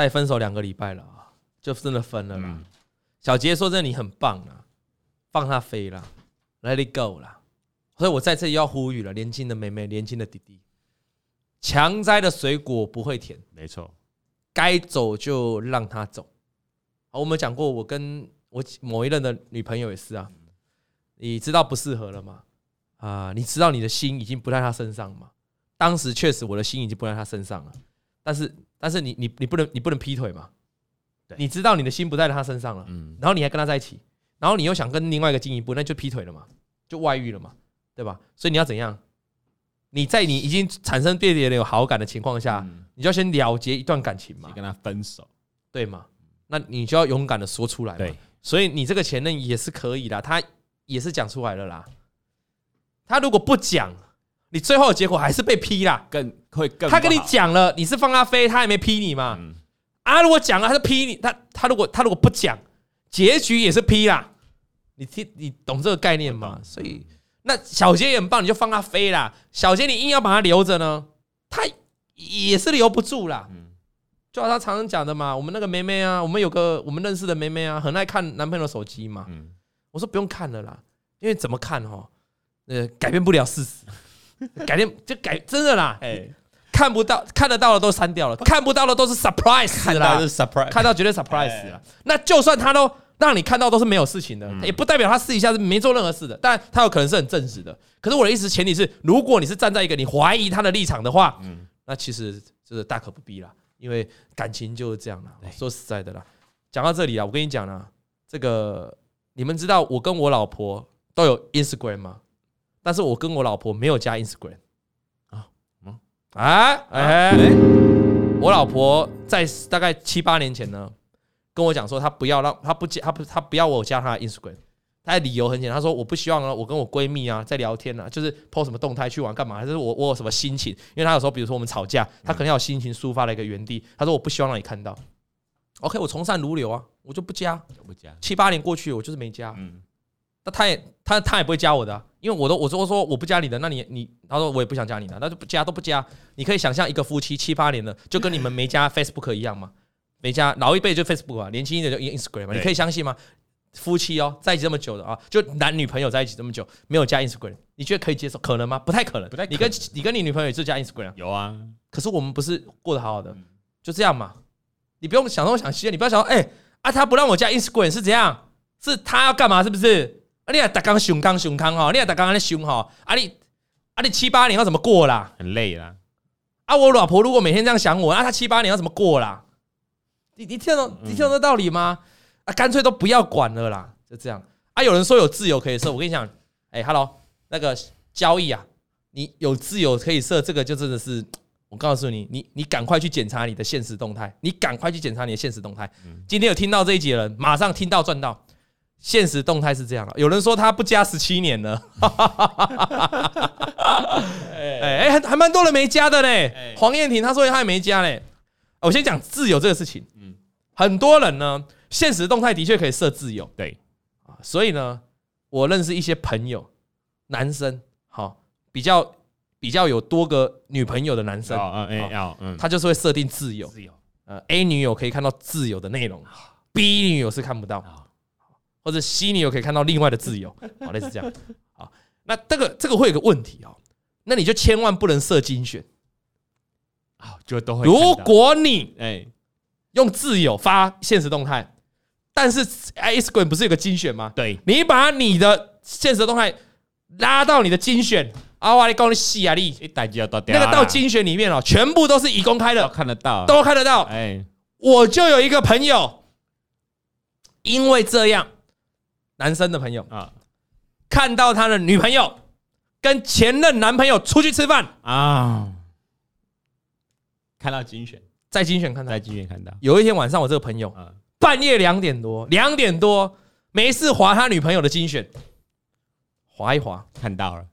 B: 再分手两个礼拜了啊，就真的分了啦。嗯、小杰说：“真的，你很棒啊，放他飞了，Let it go 啦。”所以，我在这里要呼吁了，年轻的妹妹，年轻的弟弟，强摘的水果不会甜，
A: 没错，
B: 该走就让他走。好，我们讲过，我跟我某一任的女朋友也是啊，你知道不适合了吗？啊，你知道你的心已经不在他身上吗？当时确实我的心已经不在他身上了，但是但是你你你不能你不能劈腿嘛？对，你知道你的心不在他身上了，嗯，然后你还跟他在一起，然后你又想跟另外一个进一步，那就劈腿了嘛，就外遇了嘛，对吧？所以你要怎样？你在你已经产生对别人有好感的情况下，你就要先了结一段感情嘛，
A: 跟他分手，
B: 对吗？那你就要勇敢的说出来嘛。对，所以你这个前任也是可以的，他也是讲出来了啦。他如果不讲，你最后的结果还是被劈啦，
A: 更会更。
B: 他跟你讲了，你是放他飞，他也没批你嘛。嗯、啊，如果讲了，他是批你，他他如果他如果不讲，结局也是批啦。你听，你懂这个概念吗？所以那小杰也很棒，你就放他飞啦。小杰你硬要把他留着呢，他也是留不住啦。嗯，就像他常常讲的嘛，我们那个妹妹啊，我们有个我们认识的妹妹啊，很爱看男朋友手机嘛。嗯，我说不用看了啦，因为怎么看哈？呃，改变不了事实，改变就改，真的啦。哎，看不到、看得到的都删掉了，看不到的都是 surprise 啦，
A: 是 surprise，
B: 看到绝对 surprise 了。那就算他都让你看到都是没有事情的，也不代表他私底下是没做任何事的，但他有可能是很正直的。可是我的意思前提是，如果你是站在一个你怀疑他的立场的话，嗯，那其实就是大可不必啦，因为感情就是这样啦。说实在的啦，讲到这里啊，我跟你讲啦，这个你们知道我跟我老婆都有 Instagram 吗？但是我跟我老婆没有加 Instagram 哎哎，我老婆在大概七八年前呢，跟我讲说，她不要让她不加，她不她不要我加她的 Instagram，她的理由很简单，她说我不希望呢，我跟我闺蜜啊在聊天啊，就是 po 什么动态去玩干嘛，还是我我有什么心情，因为她有时候比如说我们吵架，她可能要有心情抒发的一个原地，她说我不希望让你看到，OK，我从善如流啊，我就不加，不加，七八年过去，我就是没加，嗯。那他也他他也不会加我的，因为我都我说我说我不加你的，那你你他说我也不想加你的，那就不加都不加。你可以想象一个夫妻七八年了，就跟你们没加 Facebook 一样吗？没加老一辈就 Facebook 啊，年轻一点就 Instagram 嘛。你可以相信吗？夫妻哦，在一起这么久的啊，就男女朋友在一起这么久，没有加 Instagram，你觉得可以接受？可能吗？不太可能。不太可能。你跟你跟你女朋友也是加 Instagram？
A: 有啊。
B: 可是我们不是过得好好的，就这样嘛。你不用想东想西，你不要想哎啊，他不让我加 Instagram 是怎样？是他要干嘛？是不是？啊、你也打刚熊康熊康哈，你也打刚刚的熊哈，啊你啊你七八年要怎么过啦？
A: 很累啦。
B: 啊我老婆如果每天这样想我，那、啊、她七八年要怎么过啦？你你听懂你听懂这道理吗？啊干脆都不要管了啦，就这样。啊有人说有自由可以设，我跟你讲，哎、欸、，Hello，那个交易啊，你有自由可以设，这个就真的是，我告诉你，你你赶快去检查你的现实动态，你赶快去检查你的现实动态。今天有听到这一集的人，马上听到赚到。现实动态是这样了，有人说他不加十七年了，哎哎，还还蛮多人没加的呢。黄燕婷他说他也没加嘞。我先讲自由这个事情，嗯，很多人呢，现实动态的确可以设自由，对。啊，所以呢，我认识一些朋友，男生，好，比较比较有多个女朋友的男生，嗯，他就是会设定自由，自由，呃，A 女友可以看到自由的内容，B 女友是看不到。或者 C 女友可以看到另外的自由，好，类似这样。好，那这个这个会有个问题哦，那你就千万不能设精选啊，就都会。如果你哎用自由发现实动态，但是 Instagram 不是有个精选吗？对，你把你的现实动态拉到你的精选，啊，哇，你讲你死啊你，那个到精选里面哦，全部都是已公开的，都看得到，都看得到。哎，我就有一个朋友，因为这样。男生的朋友啊，看到他的女朋友跟前任男朋友出去吃饭啊，
A: 看到精选，
B: 在精选看到，
A: 在精选看到。
B: 有一天晚上，我这个朋友啊，半夜两点多，两点多没事划他女朋友的精选，划一划。
A: 看到了，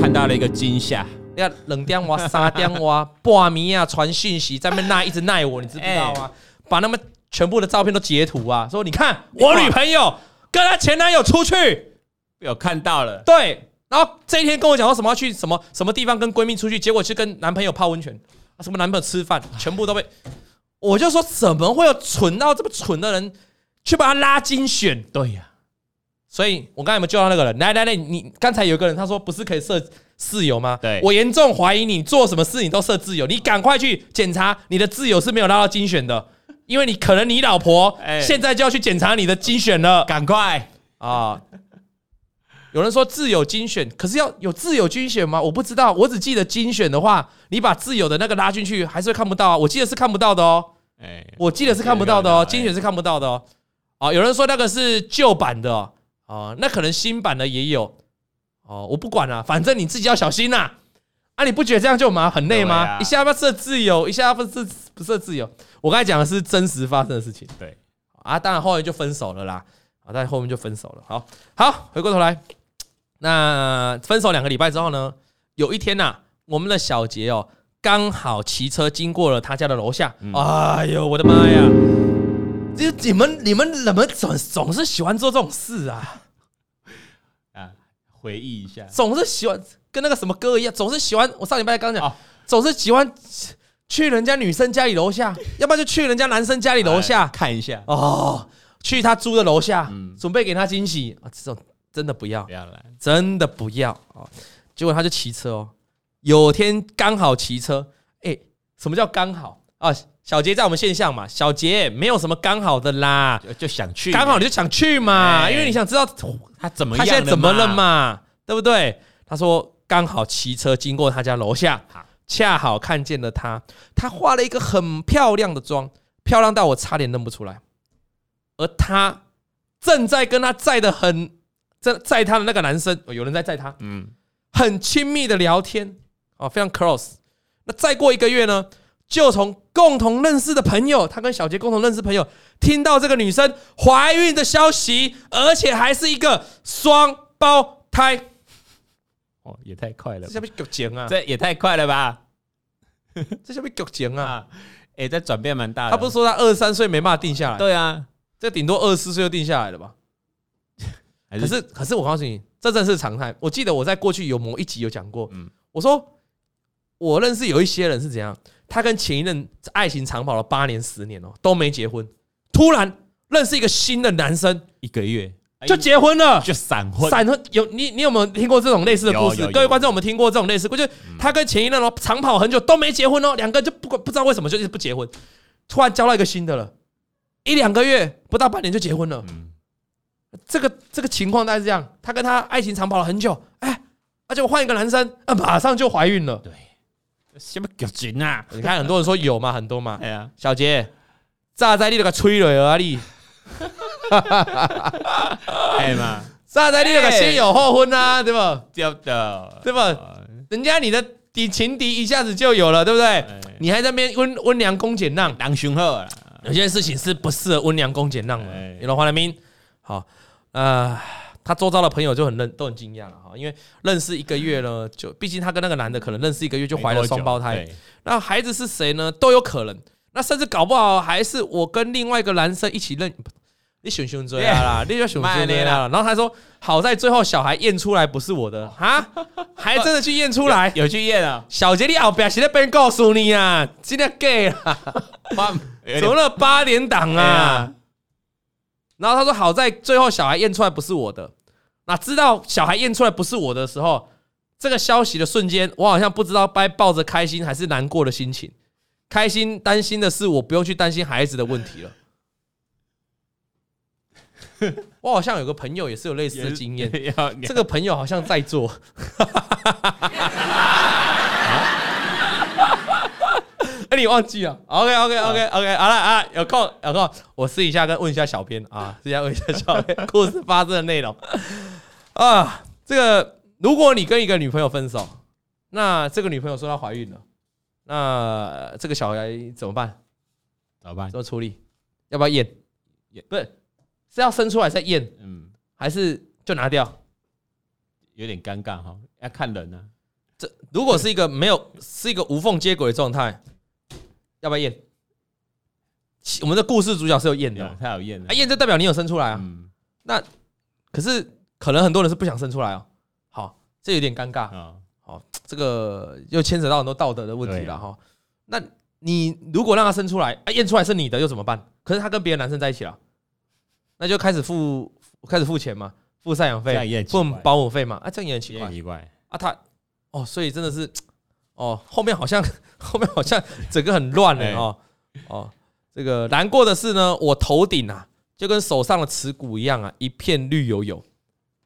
A: 看到了一个惊吓，
B: 要冷电话、沙电话、半米啊传讯息，在那赖一直赖我，你知不知道吗？把那么。全部的照片都截图啊，说你看我女朋友跟她前男友出去，
A: 有看到了。
B: 对，然后这一天跟我讲说什么要去什么什么地方跟闺蜜出去，结果去跟男朋友泡温泉。什么男朋友吃饭，全部都被。我就说，怎么会有蠢到这么蠢的人去把他拉精选？
A: 对呀、啊，
B: 所以我刚才有没有救到那个人？来来来，你刚才有个人他说不是可以设自由吗？
A: 对，
B: 我严重怀疑你做什么事你都设自由，你赶快去检查你的自由是没有拉到精选的，因为你可能你老婆现在就要去检查你的精选了，
A: 赶快
B: 啊！有人说自有精选，可是要有自有精选吗？我不知道，我只记得精选的话，你把自有的那个拉进去，还是会看不到啊。我记得是看不到的哦。哎，我记得是看不到的哦，精选是看不到的哦。啊，有人说那个是旧版的哦，哦，那可能新版的也有哦。我不管了，反正你自己要小心呐。啊，你不觉得这样就麻很累吗？一下要设自由，一下要不设不是自由。我刚才讲的是真实发生的事情。对啊，当然后来就分手了啦。啊，但后面就分手了。好，好，回过头来。那分手两个礼拜之后呢？有一天呐、啊，我们的小杰哦，刚好骑车经过了他家的楼下。嗯、哎呦，我的妈呀！这你们你们怎么总总是喜欢做这种事啊？
A: 啊，回忆一下，
B: 总是喜欢跟那个什么歌一样，总是喜欢。我上礼拜刚讲，哦、总是喜欢去人家女生家里楼下，要不然就去人家男生家里楼下
A: 看一下。
B: 哦，去他租的楼下，嗯、准备给他惊喜啊！这种。真的不要，不要来，真的不要啊！结果他就骑车哦，有天刚好骑车，哎，什么叫刚好啊？小杰在我们线上嘛，小杰没有什么刚好的啦，
A: 就，就想去，
B: 刚好你就想去嘛，因为你想知道他怎么样，他现在怎么了嘛，对不对？他说刚好骑车经过他家楼下，恰好看见了她，她化了一个很漂亮的妆，漂亮到我差点认不出来，而他正在跟他载的很。在载他的那个男生，有人在载他，嗯，很亲密的聊天，哦，非常 close。那再过一个月呢，就从共同认识的朋友，他跟小杰共同认识朋友，听到这个女生怀孕的消息，而且还是一个双胞胎。
A: 哦，也太快了，
B: 这下面够紧啊！
A: 这也太快了吧？
B: 这下面剧情啊！
A: 哎，这转变蛮大的。
B: 他不是说他二十三岁没办法定下来？
A: 对啊，
B: 这顶多二十四岁就定下来了吧？可是，可是我告诉你，这正是常态。我记得我在过去有某一集有讲过，我说我认识有一些人是怎样，他跟前一任爱情长跑了八年、十年哦，都没结婚，突然认识一个新的男生，
A: 一个月
B: 就结婚了，
A: 就闪婚。
B: 闪婚有你，你有没有听过这种类似的故事？各位观众，我们听过这种类似，就他跟前一任哦长跑很久都没结婚哦，两个就不管不知道为什么就一直不结婚，突然交到一个新的了，一两个月不到半年就结婚了。这个这个情况大概是这样，他跟他爱情长跑了很久，哎，而且我换一个男生，啊，马上就怀孕了。对，
A: 什么狗精啊？
B: 你看很多人说有嘛？很多嘛？哎呀，小杰，炸在你那个吹了而已，
A: 哎嘛，
B: 炸在你那个先有后婚啊，对吧？
A: 对的，
B: 对？人家你的底情敌一下子就有了，对不对？你还在那边温温良恭俭让，
A: 当雄厚了。
B: 有些事情是不适合温良恭俭让的，你懂华人民？好。呃，他周遭的朋友就很认都很惊讶了哈，因为认识一个月呢，就毕竟他跟那个男的可能认识一个月就怀了双胞胎，那孩子是谁呢？都有可能，那甚至搞不好还是我跟另外一个男生一起认，你熊熊追啦，你就选选追啦，然后他说好在最后小孩验出来不是我的啊，还真的去验出来，
A: 有去验啊，
B: 小杰你后边现在被人告诉你啊，今天 gay 了，怎么了八连档啊？然后他说：“好在最后小孩验出来不是我的，那知道小孩验出来不是我的时候，这个消息的瞬间，我好像不知道该抱着开心还是难过的心情。开心担心的是我不用去担心孩子的问题了。我好像有个朋友也是有类似的经验，这个朋友好像在做。”哎，你忘记了？OK OK OK OK，好了啊，有空有空，我试一下跟问一下小编啊，试一下问一下小编故事发生的内容啊。这个，如果你跟一个女朋友分手，那这个女朋友说她怀孕了，那这个小孩怎么办？
A: 怎么办？
B: 怎么处理？要不要验？验不是是要生出来再验？嗯，还是就拿掉？
A: 有点尴尬哈，要看人呢。
B: 这如果是一个没有，是一个无缝接轨的状态。要不要验？我们的故事主角是有验的，
A: 他有验的。
B: 啊，验就代表你有生出来啊。那可是可能很多人是不想生出来哦。好，这有点尴尬啊。好，这个又牵扯到很多道德的问题了哈。那你如果让他生出来，啊，验出来是你的又怎么办？可是他跟别的男生在一起了，那就开始付开始付钱嘛，付赡养费，付保姆费嘛，啊，这样也很奇怪，
A: 奇怪。
B: 啊，他哦，所以真的是哦，后面好像 后面好像整个很乱了哦哦，这个难过的是呢，我头顶啊，就跟手上的耻骨一样啊，一片绿油油，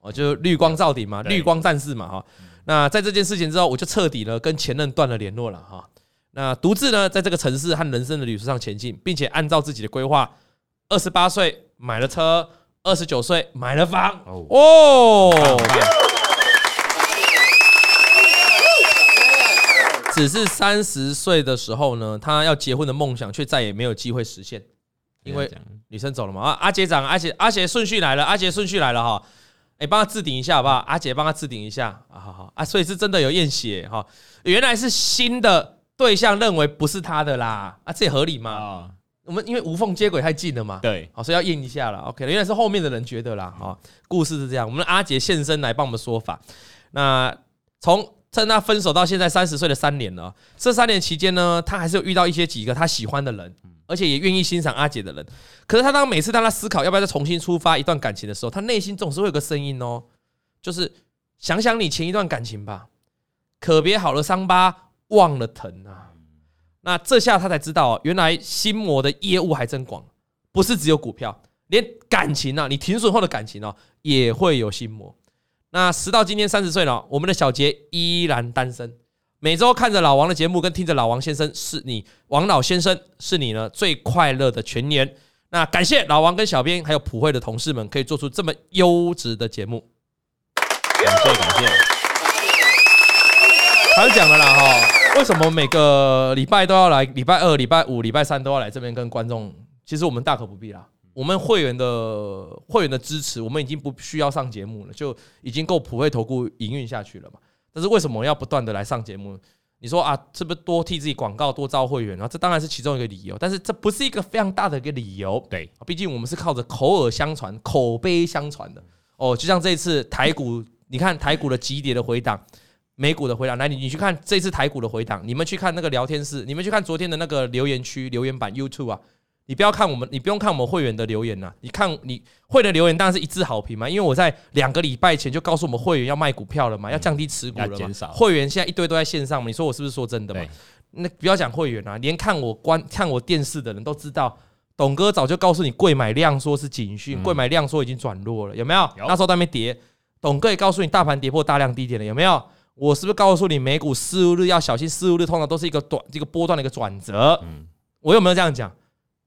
B: 哦，就是绿光照顶嘛，绿光战士嘛哈。那在这件事情之后，我就彻底呢跟前任断了联络了哈。那独自呢，在这个城市和人生的旅途上前进，并且按照自己的规划，二十八岁买了车，二十九岁买了房哦。只是三十岁的时候呢，他要结婚的梦想却再也没有机会实现，因为女生走了嘛。啊，阿杰长，阿杰，阿杰顺序来了，阿杰顺序来了哈。哎，帮他置顶一下好不好？阿杰帮他置顶一下啊，好好啊。所以是真的有验血哈，原来是新的。对象认为不是他的啦，啊，这也合理嘛？哦、我们因为无缝接轨太近了嘛，
A: 对，
B: 好，所以要验一下了。OK，原来是后面的人觉得啦，啊，故事是这样。我们阿杰现身来帮我们说法。那从趁他分手到现在三十岁的三年了，这三年期间呢，他还是有遇到一些几个他喜欢的人，而且也愿意欣赏阿杰的人。可是他当每次当他思考要不要再重新出发一段感情的时候，他内心总是会有个声音哦，就是想想你前一段感情吧，可别好了伤疤。忘了疼啊！那这下他才知道，原来心魔的业务还真广，不是只有股票，连感情啊，你停损后的感情哦，也会有心魔。那时到今天三十岁了，我们的小杰依然单身，每周看着老王的节目，跟听着老王先生，是你王老先生是你呢最快乐的全年。那感谢老王跟小编还有普惠的同事们，可以做出这么优质的节目。
A: 感谢感谢。
B: 他讲了啦哈，为什么每个礼拜都要来？礼拜二、礼拜五、礼拜三都要来这边跟观众？其实我们大可不必啦。我们会员的会员的支持，我们已经不需要上节目了，就已经够普惠投顾营运下去了嘛。但是为什么要不断的来上节目？你说啊，是不是多替自己广告、多招会员啊？这当然是其中一个理由，但是这不是一个非常大的一个理由。
A: 对，
B: 毕竟我们是靠着口耳相传、口碑相传的哦。就像这一次台股，你看台股的急跌的回档。美股的回档，来你你去看这次台股的回档，你们去看那个聊天室，你们去看昨天的那个留言区留言板 YouTube 啊，你不要看我们，你不用看我们会员的留言呐，你看你会的留言当然是一致好评嘛，因为我在两个礼拜前就告诉我们会员要卖股票了嘛，要降低持股了嘛，会员现在一堆都在线上嘛，你说我是不是说真的嘛？那不要讲会员啊，连看我观看我电视的人都知道，董哥早就告诉你贵买量说是警讯，柜买量说已经转弱了，有没有？那时候都没跌，董哥也告诉你大盘跌破大量低点了，有没有？我是不是告诉你，美股四五日要小心？四五日通常都是一个短、这个波段的一个转折。嗯，我有没有这样讲？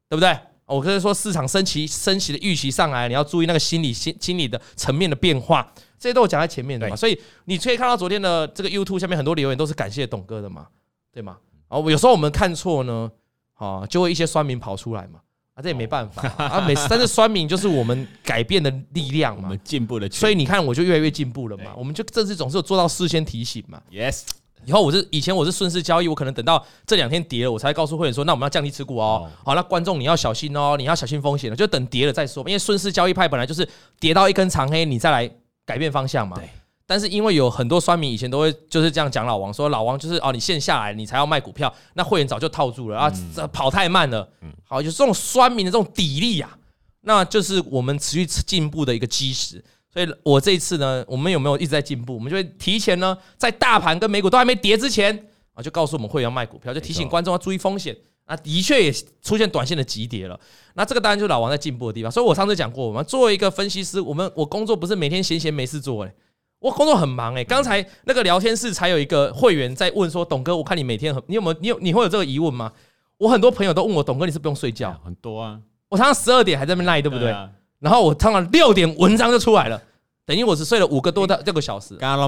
B: 对不对？我可以说市场升息、升息的预期上来，你要注意那个心理、心心理的层面的变化，这些都有讲在前面的嘛。所以你可以看到昨天的这个 YouTube 下面很多留言都是感谢董哥的嘛，对吗？啊，有时候我们看错呢，啊，就会一些酸民跑出来嘛。这也没办法啊，每次但是酸民就是我们改变的力量嘛，我们
A: 进步的，
B: 所以你看我就越来越进步了嘛。我们就这次总是有做到事先提醒嘛。
A: Yes，
B: 以后我是以前我是顺势交易，我可能等到这两天跌了，我才告诉会员说，那我们要降低持股哦。好，那观众你要小心哦，你要小心风险了，就等跌了再说。因为顺势交易派本来就是跌到一根长黑，你再来改变方向嘛。对。但是因为有很多酸民以前都会就是这样讲老王，说老王就是哦，你线下来你才要卖股票，那会员早就套住了啊，这跑太慢了。好，就是这种酸民的这种砥砺啊，那就是我们持续进步的一个基石。所以我这一次呢，我们有没有一直在进步？我们就会提前呢，在大盘跟美股都还没跌之前啊，就告诉我们会员要卖股票，就提醒观众要注意风险。啊，的确也出现短线的急跌了。那这个当然就是老王在进步的地方。所以我上次讲过，我们作为一个分析师，我们我工作不是每天闲闲没事做诶。我工作很忙哎，刚才那个聊天室才有一个会员在问说：“董哥，我看你每天很，你有没有你有你会有这个疑问吗？”我很多朋友都问我：“董哥，你是不用睡觉？”
A: 很多啊，
B: 我常常十二点还在那边赖，对不对？然后我常常六点文章就出来了，等于我只睡了五个多到六个小
A: 时。
B: 啊，刚刚那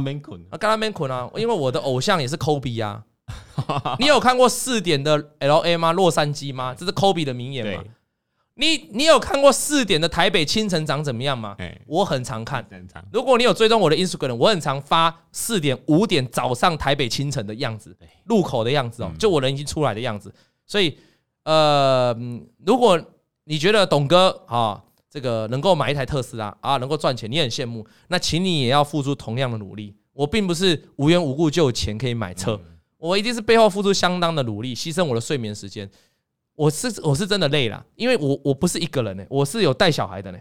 B: 边困啊，因为我的偶像也是 Kobe 啊。你有看过四点的 LA 吗？洛杉矶吗？这是 Kobe 的名言吗？你你有看过四点的台北清晨长怎么样吗？我很常看。如果你有追踪我的 Instagram，我很常发四点、五点早上台北清晨的样子，路口的样子哦，就我人已经出来的样子。所以，呃，如果你觉得董哥啊，这个能够买一台特斯拉啊，能够赚钱，你很羡慕，那请你也要付出同样的努力。我并不是无缘无故就有钱可以买车。我一定是背后付出相当的努力，牺牲我的睡眠时间。我是我是真的累了，因为我我不是一个人呢，我是有带小孩的呢，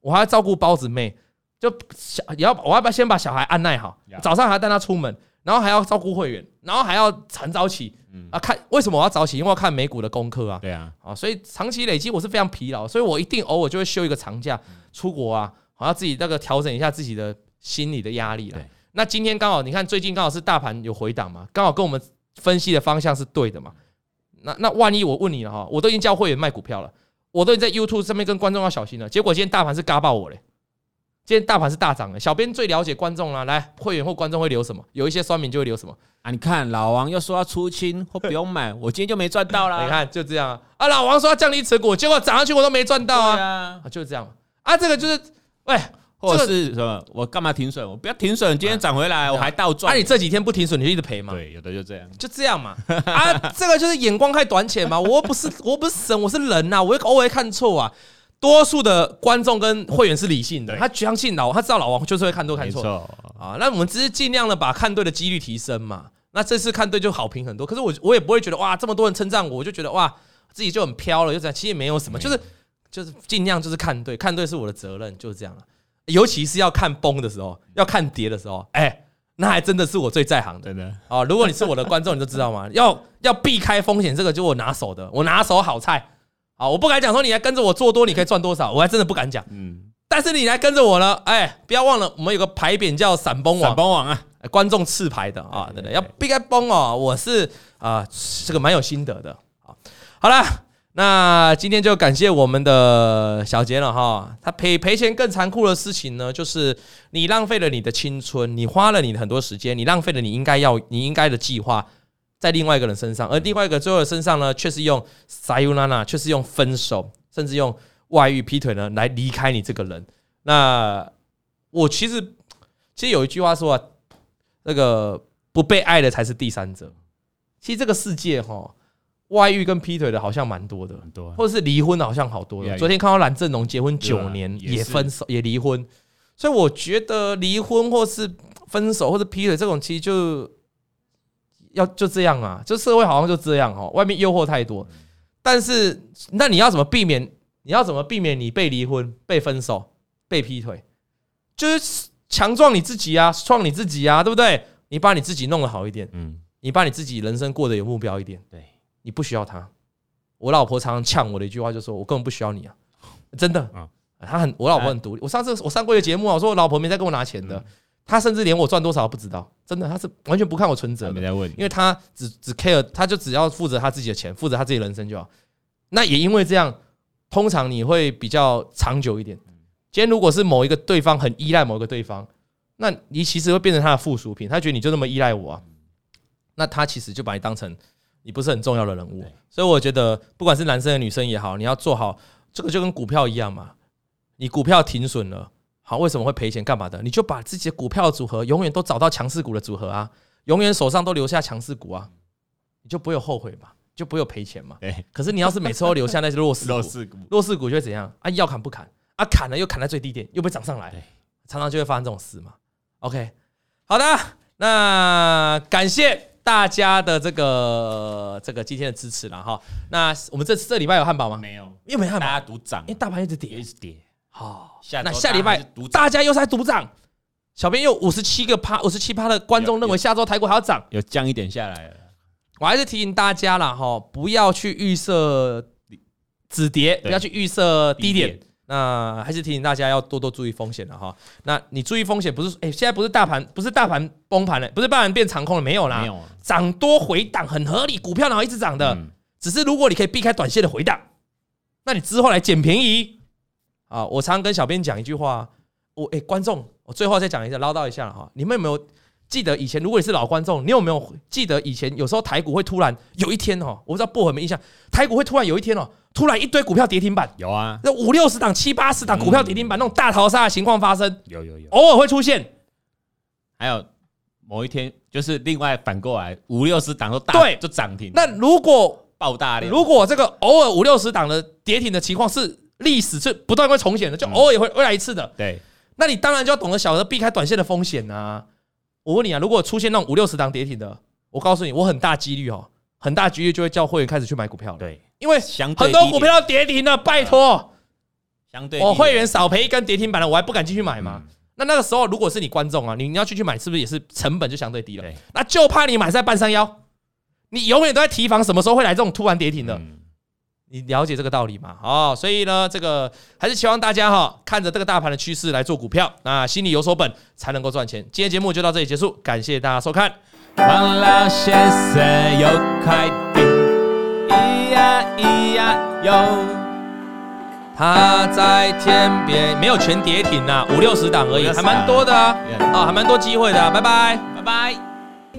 B: 我还要照顾包子妹，就小也要我要不要先把小孩按耐好，早上还要带他出门，然后还要照顾会员，然后还要晨早起，啊看为什么我要早起？因为要看美股的功课啊，对啊，啊所以长期累积我是非常疲劳，所以我一定偶尔就会休一个长假出国啊，好要自己那个调整一下自己的心理的压力了。那今天刚好你看最近刚好是大盘有回档嘛，刚好跟我们分析的方向是对的嘛。那那万一我问你了哈，我都已经叫会员卖股票了，我都已经在 YouTube 上面跟观众要小心了。结果今天大盘是嘎爆我嘞，今天大盘是大涨的。小编最了解观众了，来会员或观众会留什么？有一些酸民就会留什么
A: 啊？你看老王又说要出清或不用买，我今天就没赚到啦。
B: 你看就这样啊，啊老王说要降低持股，结果涨上去我都没赚到啊，啊就是这样啊，这个就是喂。
A: 或者是什么？我干嘛停损？我不要停损。今天涨回来，我还倒赚。
B: 那你这几天不停损，你就一直赔嘛？
A: 对，有的就这样，
B: 就这样嘛。啊，这个就是眼光太短浅嘛。我不是，我不是神，我是人呐。我会偶尔看错啊。多数的观众跟会员是理性的，他相信老王，他知道老王就是会看多看错啊。那我们只是尽量的把看对的几率提升嘛。那这次看对就好评很多。可是我我也不会觉得哇，这么多人称赞我，我就觉得哇，自己就很飘了。就这样，其实也没有什么，就是就是尽量就是看对，看对是我的责任，就是这样了。尤其是要看崩的时候，要看跌的时候，哎、欸，那还真的是我最在行的。真的哦，如果你是我的观众，你就知道吗？要要避开风险，这个就我拿手的，我拿手好菜。好，我不敢讲说你来跟着我做多，你可以赚多少，我还真的不敢讲。嗯，但是你来跟着我呢，哎、欸，不要忘了，我们有个牌匾叫闪崩王，闪崩王啊，观众赐牌的啊，对对，要避开崩哦。我是啊，这个蛮有心得的。好，好了。那今天就感谢我们的小杰了哈，他赔赔钱更残酷的事情呢，就是你浪费了你的青春，你花了你的很多时间，你浪费了你应该要你应该的计划在另外一个人身上，而另外一个最后的身上呢，却是用 sayonara，却是用分手，甚至用外遇劈腿呢来离开你这个人。那我其实其实有一句话说啊，那个不被爱的才是第三者。其实这个世界哈。外遇跟劈腿的好像蛮多的，很多，或者是离婚的好像好多的。昨天看到蓝正龙结婚九年也分手也离婚，所以我觉得离婚或是分手或者劈腿这种，其实就要就这样啊，就社会好像就这样哦。外面诱惑太多，但是那你要怎么避免？你要怎么避免你被离婚、被分手、被劈腿？就是强壮你自己啊，创你自己啊，对不对？你把你自己弄得好一点，嗯，你把你自己人生过得有目标一点，对。你不需要他，我老婆常常呛我的一句话就是说：“我根本不需要你啊，真的。”她很，我老婆很独立。我上次我上过一个节目啊，我说我老婆没在跟我拿钱的，她甚至连我赚多少都不知道，真的，她是完全不看我存折，没在问，因为她只只 care，她就只要负责她自己的钱，负责她自己人生就好。那也因为这样，通常你会比较长久一点。今天如果是某一个对方很依赖某一个对方，那你其实会变成他的附属品，他觉得你就那么依赖我啊，那他其实就把你当成。你不是很重要的人物，所以我觉得不管是男生的女生也好，你要做好这个就跟股票一样嘛。你股票停损了，好，为什么会赔钱？干嘛的？你就把自己的股票组合永远都找到强势股的组合啊，永远手上都留下强势股啊，你就不会有后悔嘛，就不会有赔钱嘛。可是你要是每次都留下那些弱势股，弱势股就会怎样啊？要砍不砍啊？砍了又砍在最低点，又被涨上来，常常就会发生这种事嘛。OK，好的，那感谢。大家的这个这个今天的支持了哈，那我们这这礼拜有汉堡吗？没有，又没汉堡。大家赌涨，因为大盘一直跌，一直跌。好，那下礼拜大家又在赌涨，小编又五十七个趴，五十七趴的观众认为下周台股还要涨，有降一点下来了。我还是提醒大家了哈，不要去预设止跌，不要去预设低点。那还是提醒大家要多多注意风险了哈。那你注意风险不是？哎，现在不是大盘，不是大盘崩盘了，不是大盘变长空了，没有啦。没有，涨多回档很合理，股票然后一直涨的？只是如果你可以避开短线的回档，那你之后来捡便宜啊。我常常跟小编讲一句话，我哎，观众，我最后再讲一下，唠叨一下了哈。你们有没有记得以前？如果你是老观众，你有没有记得以前有时候台股会突然有一天哦，我不知道薄荷有没印象，台股会突然有一天哦。突然一堆股票跌停板，有啊，那五六十档、七八十档股票跌停板，那种大逃杀的情况发生，有有有，偶尔会出现。还有某一天，就是另外反过来，五六十档都大，对，就涨停。那如果爆大量，如果这个偶尔五六十档的跌停的情况是历史是不断会重现的，就偶尔也会会来一次的。对，那你当然就要懂得晓得避开短线的风险啊。我问你啊，如果出现那种五六十档跌停的，我告诉你，我很大几率哦，很大几率就会叫会员开始去买股票了。
A: 对，
B: 因为
A: 相
B: 很多股票跌停了，拜托，
A: 相对
B: 我会员少赔一根跌停板了，我还不敢进去买吗？
A: 嗯。
B: 那那个时候，如果是你观众啊，你你要进去买，是不是也是成本就相对低了？那就怕你买在半山腰，你永远都在提防什么时候会来这种突然跌停的。
A: 嗯
B: 你了解这个道理吗？哦，所以呢，这个还是希望大家哈，看着这个大盘的趋势来做股票，那心里有所本，才能够赚钱。今天节目就到这里结束，感谢大家收看。
A: 王老先生有快递，咿呀咿呀哟，
B: 他在天边，没有全跌停啊，五六十档而已，还蛮多的啊，啊，还蛮多机会的啊，拜拜，
A: 拜拜。